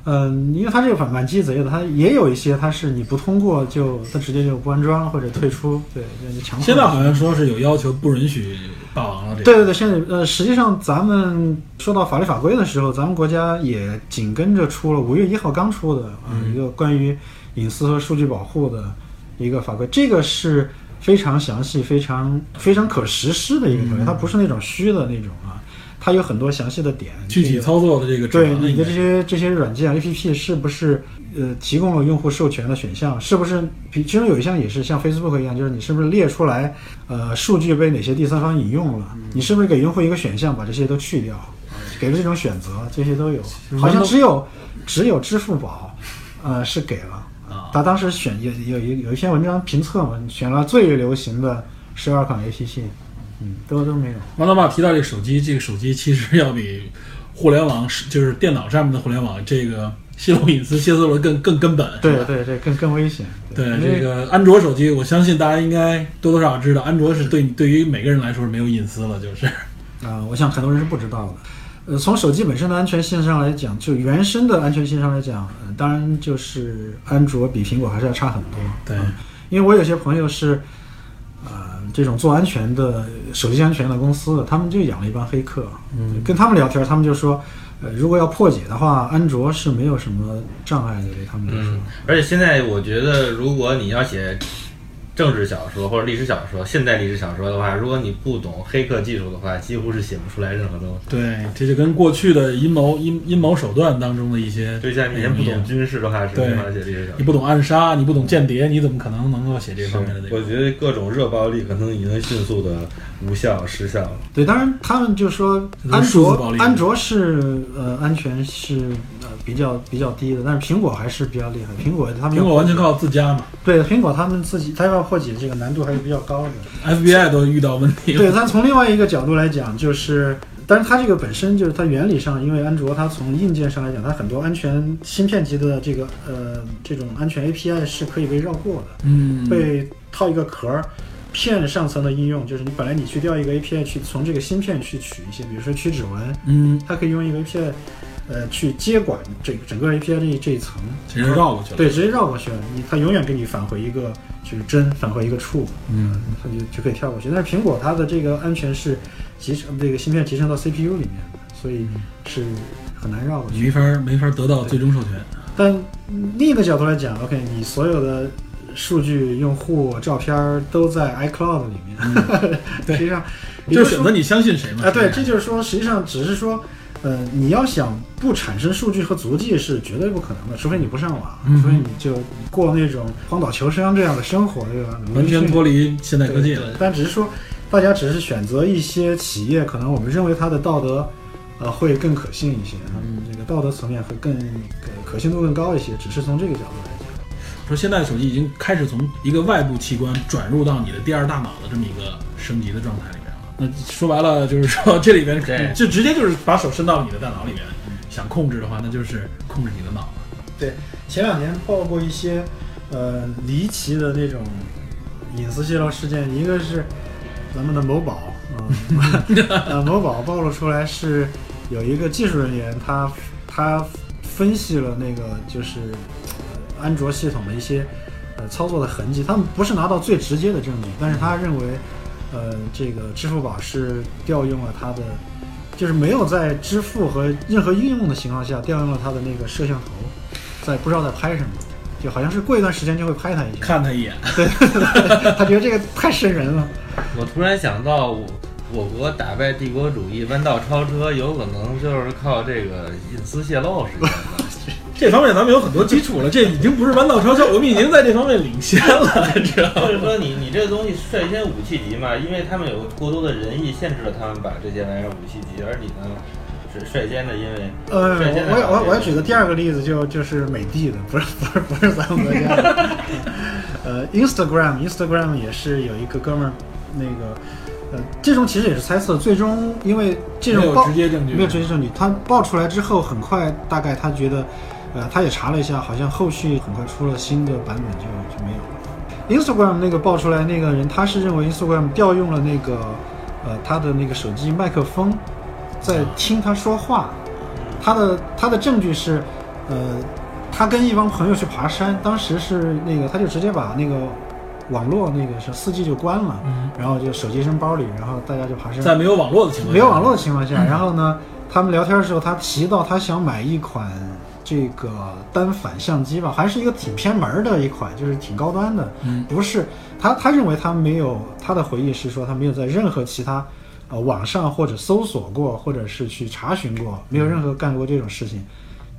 嗯、因为它这个反蛮鸡贼的，它也有一些它是你不通过就它直接就不安装或者退出，对，就强。现在好像说是有要求，不允许霸王了。这个对对对，现在呃，实际上咱们说到法律法规的时候，咱们国家也紧跟着出了五月一号刚出的啊、嗯一个关于隐私和数据保护的一个法规，这个是非常详细、非常非常可实施的一个法规，嗯它不是那种虚的那种啊，它有很多详细的点，具体操作的这个对你的这些这些软件 A P P 是不是呃提供了用户授权的选项？是不是其中有一项也是像 Facebook 一样，就是你是不是列出来呃数据被哪些第三方引用了？你是不是给用户一个选项把这些都去掉？给了这种选择，这些都有。好像只有只有支付宝呃是给了。啊，他当时选有有有有一篇文章评测嘛，选了最流行的十二款 A P P，嗯，都都没有。王大爸提到这个手机，这个手机其实要比互联网是就是电脑上面的互联网这个泄露隐私、泄露的更更根本。对对对，更更危险。对这个安卓手机，我相信大家应该多多少少知道，安卓是对对于每个人来说是没有隐私了，就是啊、我想很多人是不知道的。呃，从手机本身的安全性上来讲，就原生的安全性上来讲，呃、当然就是安卓比苹果还是要差很多。对嗯因为我有些朋友是，呃，这种做安全的手机安全的公司的，他们就养了一帮黑客。嗯，跟他们聊天，他们就说，呃，如果要破解的话，安卓是没有什么障碍的，对他们来说。嗯，而且现在我觉得，如果你要写政治小说或者历史小说、现代历史小说的话，如果你不懂黑客技术的话，几乎是写不出来任何东西。对，这就跟过去的阴谋阴阴谋手段当中的一些，对像你先不懂军事的话，是没法写历史小说。你不懂暗杀，你不懂间谍，你怎么可能能够写这方面的内容？我觉得各种热暴力可能已经迅速的无效失效了。对，当然他们就说安卓安卓是呃安全是呃比较比较低的，但是苹果还是比较厉害。苹果他们苹果完全靠自家嘛对苹果他们自己，他要破解这个难度还是比较高的。，FBI 都遇到问题了。对，但从另外一个角度来讲，就是，但是它这个本身就是它原理上，因为安卓它从硬件上来讲，它很多安全芯片级的这个呃这种安全 API 是可以被绕过的，嗯，被套一个壳儿。骗上层的应用就是你本来你去调一个 API 去从这个芯片去取一些，比如说取指纹，嗯，它可以用一个 API，呃，去接管这整个 API 这一这一层，直接绕过去了。对，直接绕过去了，你它永远给你返回一个就是真，返回一个 true，嗯，它就就可以跳过去。但是苹果它的这个安全是集成这个芯片集成到 CPU 里面的，所以是很难绕过去。你没法没法得到最终授权。但另一个角度来讲，OK，你所有的数据、用户、照片儿都在 iCloud 里面，(laughs) 对实际上也就选择你相信谁嘛。啊，对，这就是说，实际上只是说，呃，你要想不产生数据和足迹是绝对不可能的，除非你不上网，嗯除非你就过那种荒岛求生这样的生活，对吧？完全脱离现代科技了。但只是说，大家只是选择一些企业，可能我们认为它的道德，呃，会更可信一些，嗯这个道德层面会更可可信度更高一些，只是从这个角度来讲。说现在手机已经开始从一个外部器官转入到你的第二大脑的这么一个升级的状态。那说白了就是说，这里边对就直接就是把手伸到你的大脑里面，想控制的话，那就是控制你的脑了。对，前两年报过一些呃离奇的那种隐私泄露事件，一个是咱们的某宝，嗯，(laughs) 呃，某宝暴露出来是有一个技术人员他他分析了那个就是呃安卓系统的一些呃操作的痕迹，他们不是拿到最直接的证据，但是他认为呃这个支付宝是调用了它的。就是没有在支付和任何应用的情况下调用了它的那个摄像头，在不知道在拍什么，就好像是过一段时间就会拍他一下。看他一眼，对，他觉得这个太瘆人了。我突然想到我。我国打败帝国主义、弯道超车，有可能就是靠这个隐私泄露实现的。这方面咱们有很多基础了，这已经不是弯道超车，我们已经在这方面领先了，(laughs) 你知道吗？就是说你你这个东西率先武器级嘛，因为他们有过多的仁义限制了他们把这些玩意儿武器级，而你呢是率先的，因为呃，我我我我要举个第二个例子，就就是美的的，不是不是不是咱们国家的。(laughs) 呃，Instagram Instagram 也是有一个哥们儿，那个呃，这种其实也是猜测，最终因为这种没有爆直接证据没有直接证据，他爆出来之后，很快大概他觉得，呃，他也查了一下，好像后续很快出了新的版本就就没有了。Instagram 那个爆出来那个人，他是认为 Instagram 调用了那个呃他的那个手机麦克风，在听他说话。他的他的证据是，呃，他跟一帮朋友去爬山，当时是那个他就直接把那个网络那个是四 G 就关了，嗯然后就手机扔包里，然后大家就爬山。在没有网络的情况下，没有网络的情况下，然后呢，他们聊天的时候，他提到他想买一款这个单反相机吧，还是一个挺偏门儿的一款，就是挺高端的。嗯不是他，他认为他没有他的回忆是说他没有在任何其他呃网上或者搜索过，或者是去查询过，没有任何干过这种事情。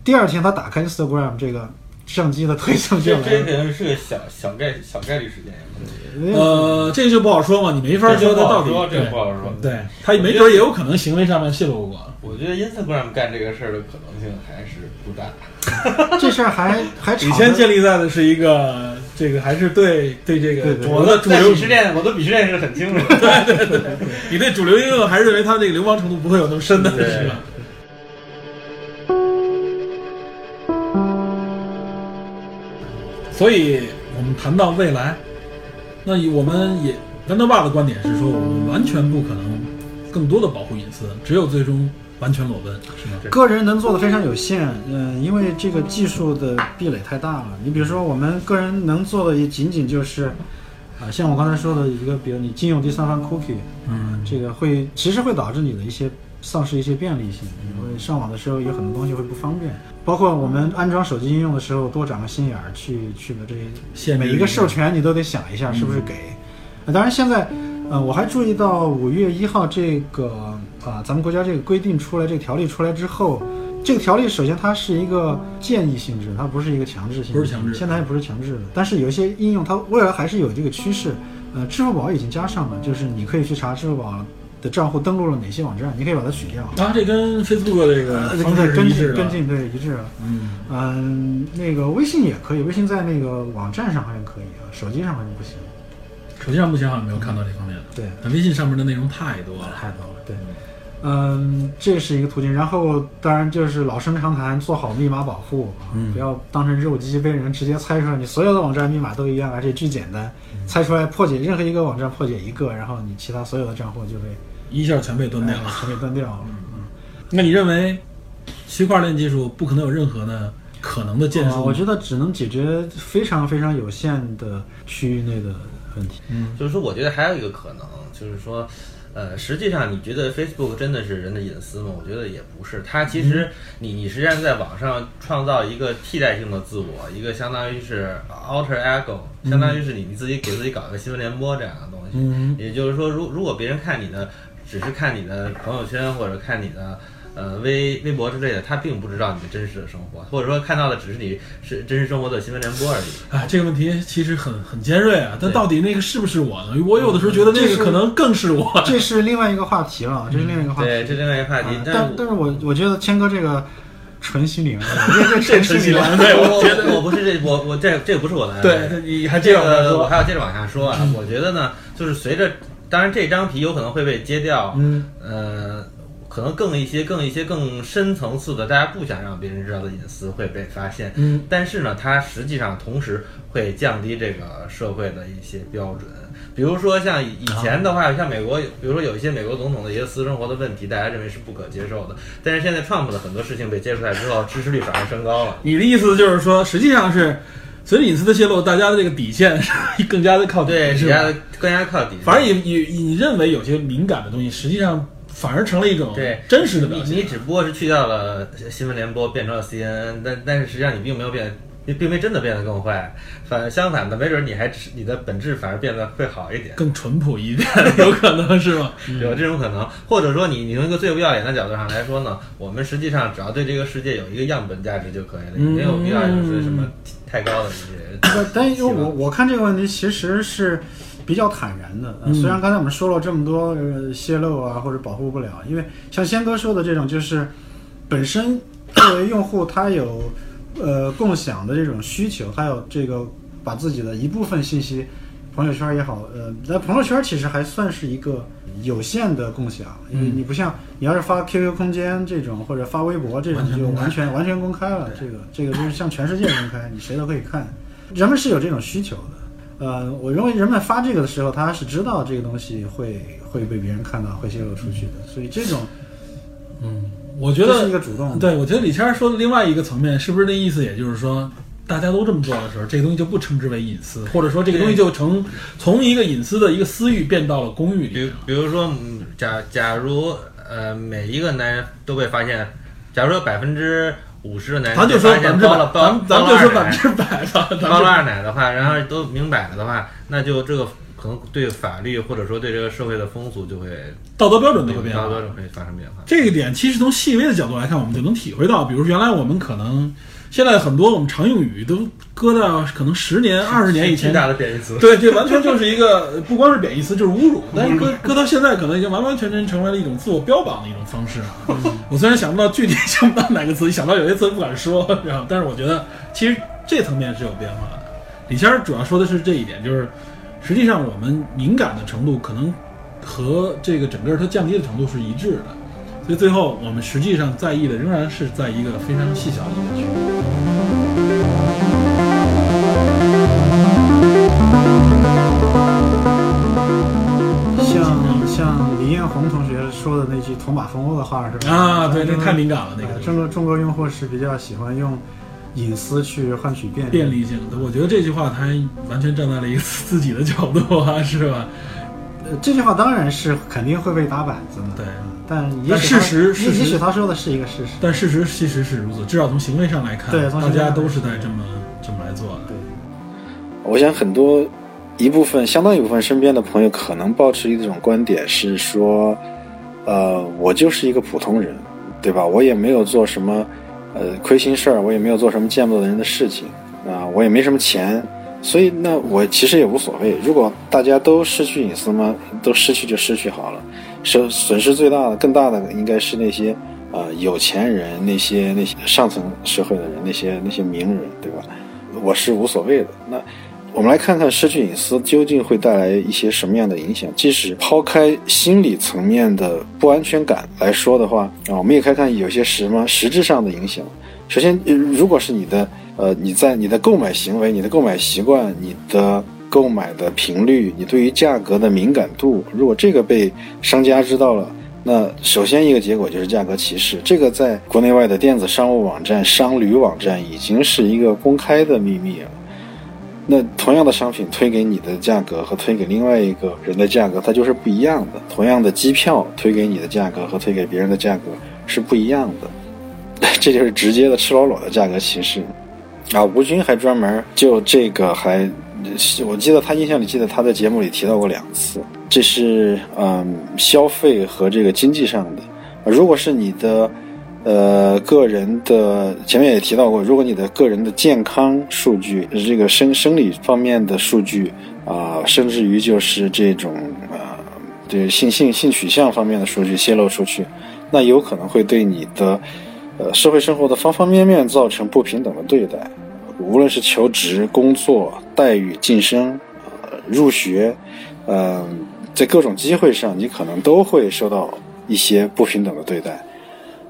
第二天他打开 Instagram 这个相机的推送就这这可能是个小小概小概率事件。呃，这就不好说嘛，你没法说他到底好说，这对不好说。对，他没准儿也有可能行为上面泄露过。我觉得 Instagram 干这个事儿的可能性还是不大。(laughs) 这事儿还还以吵得前建立在的是一个这个还是对对这个我的主流在鄙视链，我的鄙视链是很清楚的。(laughs) 你对主流应用还是认为它这个流氓程度不会有那么深的，对是吧？所以我们谈到未来，那我们也豌豆爸的观点是说，我们完全不可能更多的保护隐私，只有最终完全裸奔，是吗？(laughs) 个人能做的非常有限，嗯、因为这个技术的壁垒太大了。你比如说，我们个人能做的也仅仅就是，啊、像我刚才说的一个，比如你禁用第三方 cookie，嗯，这个会其实会导致你的一些丧失一些便利性，你会上网的时候有很多东西会不方便，包括我们安装手机应用的时候多长个心眼儿去去把这些每一个授权你都得想一下是不是给。呃当然现在，呃，我还注意到五月一号这个啊、咱们国家这个规定出来，这个条例出来之后，这个条例首先它是一个建议性质，它不是一个强制性，不是强制现在还不是强制的。但是有一些应用它未来还是有这个趋势。呃，支付宝已经加上了，就是你可以去查支付宝的账户登录了哪些网站，你可以把它取掉。啊，这跟 Facebook 这个方式跟一致跟进对一致了。嗯，嗯，那个微信也可以，微信在那个网站上好像可以啊，手机上好像不行。手机上目前好像没有看到这方面的，对，但微信上面的内容太多了，太多了。对，嗯，这是一个途径。然后当然就是老生常谈，做好密码保护不要当成肉鸡被人直接猜出来，你所有的网站密码都一样，而且巨简单，猜出来破解任何一个网站破解一个，然后你其他所有的账户就被一下全被断掉了。哎全被断掉了。嗯那你认为区块链技术不可能有任何的可能的建树我觉得只能解决非常非常有限的区域内的问题。嗯，就是说，我觉得还有一个可能，就是说，呃，实际上你觉得 Facebook 真的是人的隐私吗？我觉得也不是。它其嗯实你你实际上在网上创造一个替代性的自我，一个相当于是 alter ego，相当于是你你自己给自己搞一个新闻联播这样的东西。嗯也就是说，如如果别人看你的，只是看你的朋友圈或者看你的。呃，微微博之类的，他并不知道你的真实的生活，或者说看到的只是你是真实生活的新闻联播而已。啊，这个问题其实很很尖锐啊，但到底那个是不是我呢？我有的时候觉得那个可能更是我。这是另外一个话题了，这是另外一个话题。对，这另外一个话题啊，但但但是我我觉得谦哥这个，纯心灵，我觉得这纯心灵。对我我觉得我不是这我我这这个不是我的对，你还接这着往下个我说，还要接着往下说啊。我觉得呢，就是随着，当然这张皮有可能会被揭掉，嗯，呃，可能更一些、更一些、更深层次的，大家不想让别人知道的隐私会被发现。嗯，但是呢，它实际上同时会降低这个社会的一些标准。比如说像以前的话，像美国，比如说有一些美国总统的一些私生活的问题，大家认为是不可接受的。但是现在 Trump 的很多事情被揭出来之后，支持率反而升高了。你的意思就是说，实际上是随着隐私的泄露，大家的这个底线是更加的靠底，对，是更加吧？更加靠底线。反而你你你认为有些敏感的东西，实际上反而成了一种对真实的表现。你你只不过是去掉了新闻联播，变成了 CNN，但但是实际上你并没有变，你并没真的变得更坏，反相反的，没准你还你的本质反而变得会好一点，更淳朴一点，(laughs) 有可能是吗？有这种可能。或者说你你从一个最不要脸的角度上来说呢，我们实际上只要对这个世界有一个样本价值就可以了，你没有必要就是什么太高的一些。但但因为我我看这个问题其实是比较坦然的，呃虽然刚才我们说了这么多呃泄露啊或者保护不了，因为像仙哥说的这种，就是本身作为用户他有呃共享的这种需求，还有这个把自己的一部分信息，朋友圈也好，呃，那朋友圈其实还算是一个有限的共享，因为你不像你要是发 QQ 空间这种或者发微博这种就完全完全公开了，这个这个就是向全世界公开，你谁都可以看。人们是有这种需求的。呃，我认为人们发这个的时候，他是知道这个东西会会被别人看到，会泄露出去的，所以这种嗯我觉得是一个主动。对，我觉得李谦儿说的另外一个层面，是不是那意思？也就是说，大家都这么做的时候，这个东西就不称之为隐私，或者说这个东西就成从一个隐私的一个私域变到了公域里比如。比如说，嗯假假如呃每一个男人都被发现，假如说百分之五十的男人咱就说百分之百咱咱们就说百分之百吧，咱们 (laughs) 包了二奶的话，然后都明摆了的话，那就这个可能对法律或者说对这个社会的风俗就会道德标准都会变化道德。标准会发生变化。这一点其实从细微的角度来看，我们就能体会到，比如原来我们可能现在很多我们常用语都搁到可能十年、二十年以前巨，大的贬义词。对，这完全就是一个不光是贬义词，就是侮辱。(laughs) 但是搁搁到现在，可能已经完完全全成为了一种自我标榜的一种方式啊。(laughs) 我虽然想不到具体 (laughs) 想不到哪个词，一想到有些词不敢说，然后，但是我觉得其实这层面是有变化的。李谦儿主要说的是这一点，就是实际上我们敏感的程度可能和这个整个它降低的程度是一致的，所以最后我们实际上在意的仍然是在一个非常细小的一个区域。像像李彦宏同学说的那句“捅马蜂窝”的话是吧？啊，对，那太敏感了，那个呃中国中国用户是比较喜欢用隐私去换取便利。便利性的，我觉得这句话他完全站在了一个自己的角度啊，是吧？呃这句话当然是肯定会被打板子的，对嗯但也但许他事实事实也许他说的是一个事实。但事实其实是如此，至少从行为上来看，对从大家都是在这么这么来做的。对，我想很多一部分相当一部分身边的朋友可能抱持一种观点是说，呃，我就是一个普通人，对吧？我也没有做什么呃亏心事儿，我也没有做什么见不得人的事情啊、我也没什么钱，所以那我其实也无所谓。如果大家都失去隐私吗？都失去就失去好了，损损失最大的、更大的应该是那些呃有钱人、那些那些上层社会的人、那些那些名人，对吧？我是无所谓的。那我们来看看失去隐私究竟会带来一些什么样的影响。即使抛开心理层面的不安全感来说的话，啊，我们也看看有些什么实质上的影响。首先，如果是你的呃你在你的购买行为、你的购买习惯、你的购买的频率、你对于价格的敏感度，如果这个被商家知道了。那首先一个结果就是价格歧视，这个在国内外的电子商务网站、商旅网站已经是一个公开的秘密了。那同样的商品推给你的价格和推给另外一个人的价格，它就是不一样的。同样的机票推给你的价格和推给别人的价格是不一样的，(laughs) 这就是直接的赤裸裸的价格歧视。啊，吴军还专门就这个还，我记得他印象里记得他在节目里提到过两次，这是嗯消费和这个经济上的。如果是你的呃个人的，前面也提到过，如果你的个人的健康数据，这个生生理方面的数据啊、甚至于就是这种啊、对性性性取向方面的数据泄露出去，那有可能会对你的呃社会生活的方方面面造成不平等的对待，无论是求职、工作、待遇、晋升、呃入学，嗯、在各种机会上，你可能都会受到一些不平等的对待。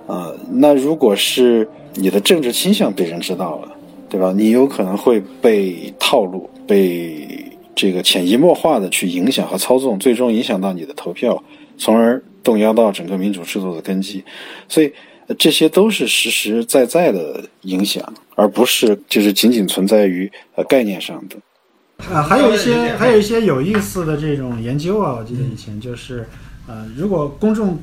呃，那如果是你的政治倾向被人知道了，对吧？你有可能会被套路，被这个潜移默化的去影响和操纵，最终影响到你的投票，从而动摇到整个民主制度的根基。所以，这些都是实实在在的影响，而不是就是仅仅存在于呃概念上的。啊，还有一些还有一些有意思的这种研究啊，我记得以前就是，呃，如果公众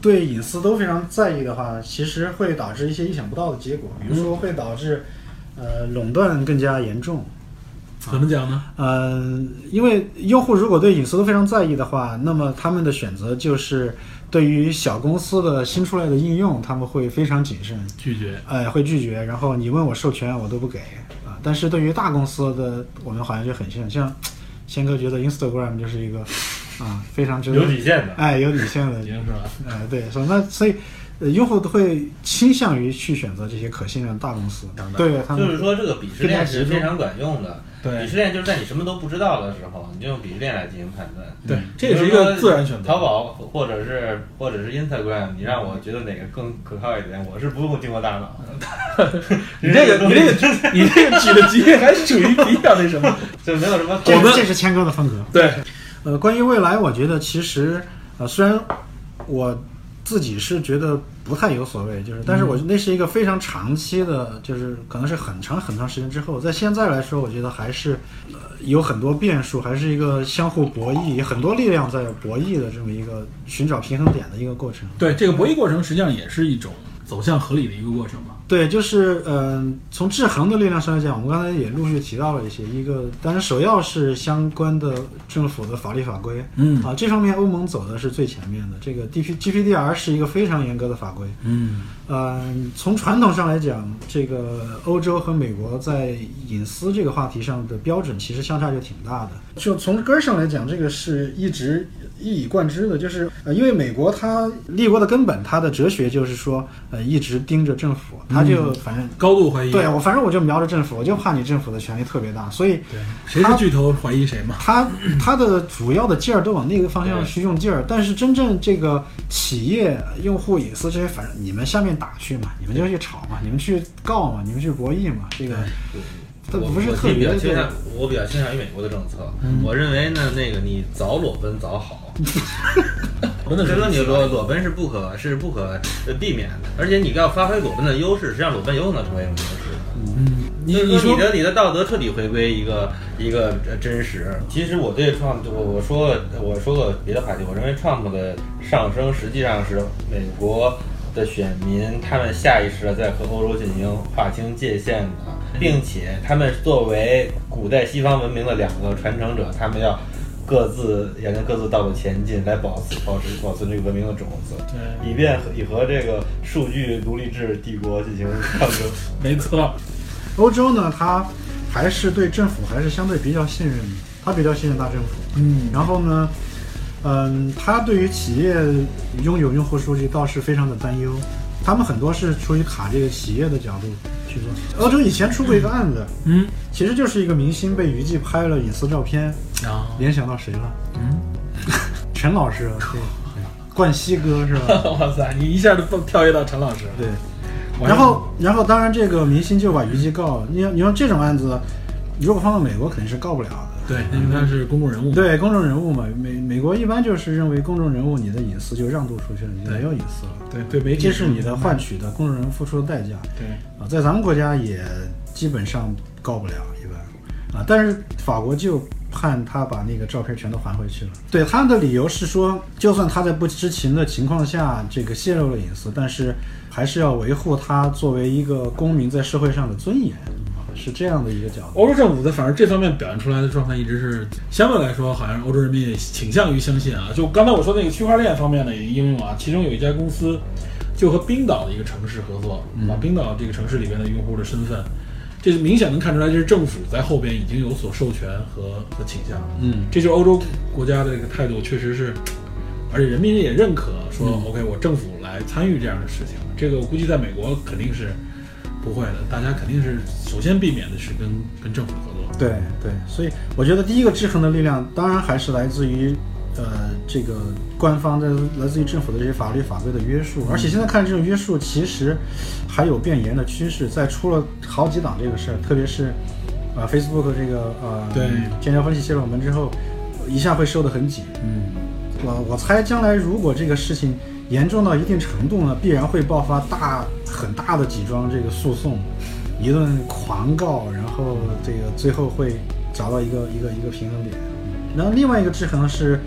对隐私都非常在意的话，其实会导致一些意想不到的结果，比如说会导致呃垄断更加严重。怎么讲呢？嗯，因为用户如果对隐私都非常在意的话，那么他们的选择就是对于小公司的新出来的应用，他们会非常谨慎，拒绝。哎，会拒绝。然后你问我授权，我都不给啊。但是对于大公司的，我们好像就很像，像仙哥觉得 Instagram 就是一个 (laughs) 啊非常值得有底线的。哎有底线的已，经是吧？哎对，所以那所以。呃，用户都会倾向于去选择这些可信任的大公司，对他们就是说，这个鄙视链是非常管用的。对鄙视链就是在你什么都不知道的时候，你就用鄙视链来进行判断。对，这也是一个自然选择。淘宝或者是或者是 Instagram，你让我觉得哪个更可靠一点，我是不用经过大脑的。(laughs) 你这个，(laughs) 你这个，你这个举的级别还属于比较那什么。(laughs) 就没有什么这我们这是谦哥的风格。对，呃，关于未来，我觉得其实呃，虽然我自己是觉得不太有所谓，就是，但是我那是一个非常长期的，就是可能是很长很长时间之后，在现在来说，我觉得还是呃有很多变数，还是一个相互博弈，很多力量在博弈的这么一个寻找平衡点的一个过程。对，这个博弈过程实际上也是一种走向合理的一个过程嘛。对，就是嗯、呃从制衡的力量上来讲，我们刚才也陆续提到了一些，一个当然首要是相关的政府的法律法规，嗯啊，这方面欧盟走的是最前面的。这个 D P G P D R 是一个非常严格的法规，嗯，嗯，从传统上来讲，这个欧洲和美国在隐私这个话题上的标准其实相差就挺大的。就从根儿上来讲，这个是一直一以贯之的，就是呃，因为美国它立国的根本，它的哲学就是说，呃，一直盯着政府，他就反正。高度怀疑。对我，反正我就瞄着政府，我就怕你政府的权力特别大，所以对，谁是巨头怀疑谁嘛。他他的主要的劲儿都往那个方向去用劲儿，但是真正这个企业用户隐私这些，反正你们下面打去嘛，你们就去吵嘛，你们去告嘛，你们去博弈嘛，这个它我不是特别倾向，我比较倾向于美国的政策。我认为呢，那个你早裸奔早好。真的是所以说你裸裸奔是不可是不可呃避免的，而且你要发挥裸奔的优势，实际上裸奔有可能成为一种优势。嗯，你你你的你的道德彻底回归一个一个呃真实。其实我对 Trump，我我说过我说过别的话题，我认为 Trump 的上升实际上是美国的选民他们下意识的在和欧洲进行划清界限的，并且他们作为古代西方文明的两个传承者，他们要。各自沿着各自道路前进，来保持保持保存这个文明的种子，对。以便和以和这个数据独立制帝国进行抗争。没错，欧洲呢，它还是对政府还是相对比较信任的，它比较信任大政府，嗯，然后呢，嗯，它对于企业拥有用户数据倒是非常的担忧，他们很多是出于卡这个企业的角度去做。欧洲以前出过一个案子，嗯，其实就是一个明星被娱记拍了隐私照片，啊，联想到谁了？嗯，(laughs) 陈老师，(laughs) 对，冠希哥是吧？(laughs) 哇塞，你一下就跳跃到陈老师了。对。然后，然后，当然，这个明星就把虞姬告了。你你说这种案子，如果放到美国，肯定是告不了的。对，因为他是公众人物。对，公众人物嘛，美美国一般就是认为公众人物你的隐私就让渡出去了，你就没有隐私了。对对，媒体这是你的换取的公众人物付出的代价对，啊，在咱们国家也基本上告不了一般啊，但是法国就判他把那个照片全都还回去了。对他的理由是说，就算他在不知情的情况下这个泄露了隐私，但是还是要维护他作为一个公民在社会上的尊严，啊是这样的一个角度。欧洲政府在反正这方面表现出来的状态一直是相对来说，好像欧洲人民也倾向于相信啊。就刚才我说那个区块链方面的应用啊，其中有一家公司就和冰岛的一个城市合作，把冰岛这个城市里边的用户的身份，这明显能看出来，这是政府在后边已经有所授权和和倾向。嗯，这就是欧洲国家的这个态度，确实是而且人民也认可说、嗯 OK，我政府来参与这样的事情。这个我估计在美国肯定是不会的，大家肯定是首先避免的是跟跟政府合作。对对，所以我觉得第一个制衡的力量，当然还是来自于呃这个官方的，来自于政府的这些法律法规的约束。而且现在看这种约束，其实还有变严的趋势。在出了好几档这个事儿，特别是呃 Facebook 这个呃对剑桥分析泄露门之后，一下会收得很紧。嗯，我我猜将来如果这个事情严重到一定程度呢，必然会爆发大很大的几桩这个诉讼，一顿狂告，然后这个最后会找到一个一个一个平衡点。然后另外一个制衡是，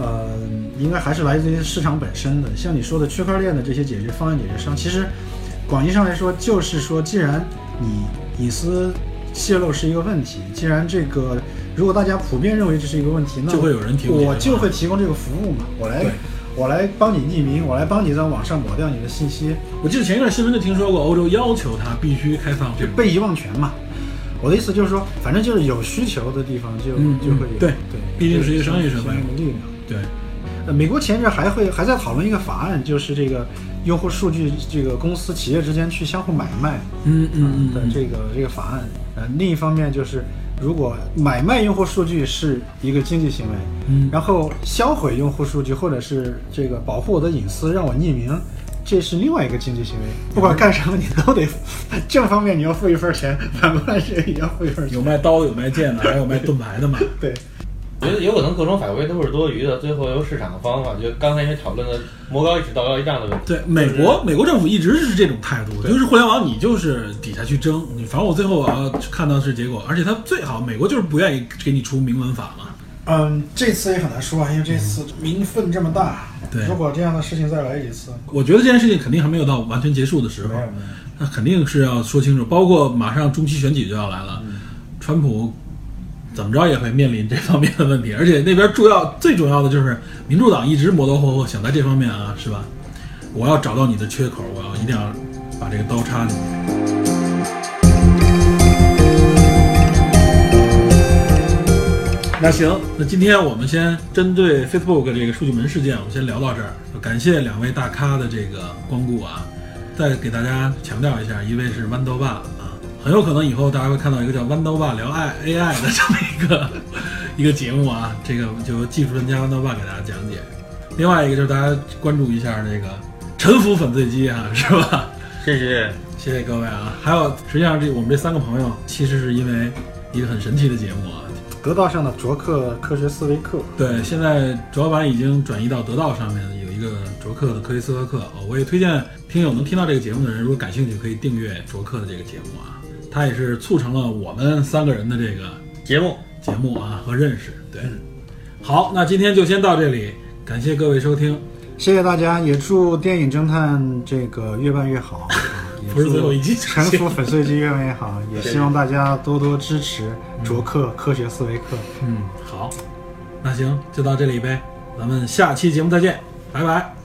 呃，应该还是来自于市场本身的，像你说的区块链的这些解决方案解决商，其实广义上来说就是说，既然你隐私泄露是一个问题，既然这个如果大家普遍认为这是一个问题，那就会有人提供我就会提供这个服务嘛，我来我来帮你匿名，我来帮你在网上抹掉你的信息，我记得前一段新闻就听说过，欧洲要求它必须开放这种被遗忘权嘛。我的意思就是说，反正就是有需求的地方就、嗯就会有对对，毕竟是一个商业社会相应的力量。对，呃，美国前阵还会还在讨论一个法案，就是这个用户数据这个公司企业之间去相互买卖嗯嗯嗯的这个这个法案。呃，另一方面就是，如果买卖用户数据是一个经济行为，嗯然后销毁用户数据或者是这个保护我的隐私让我匿名。这是另外一个经济行为，不管干什么你都得，(laughs) 正方面你要付一份钱，反过来是也要付一份钱。有卖刀的，有卖剑的，还有卖盾牌的嘛。(laughs) 对，我觉得有可能各种法规都是多余的，最后由市场的方法，就刚才因为讨论的魔高一尺道高一丈的问题。对，美国美国政府一直是这种态度，就是互联网你就是底下去争，你反正我最后我要看到是结果，而且他最好美国就是不愿意给你出明文法嘛。嗯，这次也很难说啊，因为这次民愤这么大。对如果这样的事情再来一次，我觉得这件事情肯定还没有到完全结束的时候没有，没有。那肯定是要说清楚，包括马上中期选举就要来了，川普怎么着也会面临这方面的问题，(laughs) 而且那边主要最重要的就是民主党一直磨磨霍霍想在这方面啊，是吧？我要找到你的缺口，我要一定要把这个刀插进去。那行，那今天我们先针对 Facebook 这个数据门事件，我们先聊到这儿。感谢两位大咖的这个光顾啊，再给大家强调一下，一位是豌豆爸，很有可能以后大家会看到一个叫豌豆爸聊爱 AI 的这么一个一个节目啊，这个就由技术专家豌豆爸给大家讲解。另外一个就是大家关注一下这个沉浮粉碎机啊，是吧？谢谢。谢谢各位啊！还有，实际上这我们这三个朋友，其实是因为一个很神奇的节目啊，得道上的卓克科学思维课，对，现在卓老板已经转移到得到上面有一个卓克的科学思维课哦，我也推荐听友能听到这个节目的人，如果感兴趣，可以订阅卓克的这个节目啊，它也是促成了我们三个人的这个节目节目啊和认识。对，好，那今天就先到这里，感谢各位收听，谢谢大家，也祝电影侦探这个越办越好。啊也 (laughs) 不是最后一集祝沉浮粉碎机越办越好，(laughs) 也希望大家多多支持卓克科学思维课。嗯，好，那行就到这里呗，咱们下期节目再见，拜拜。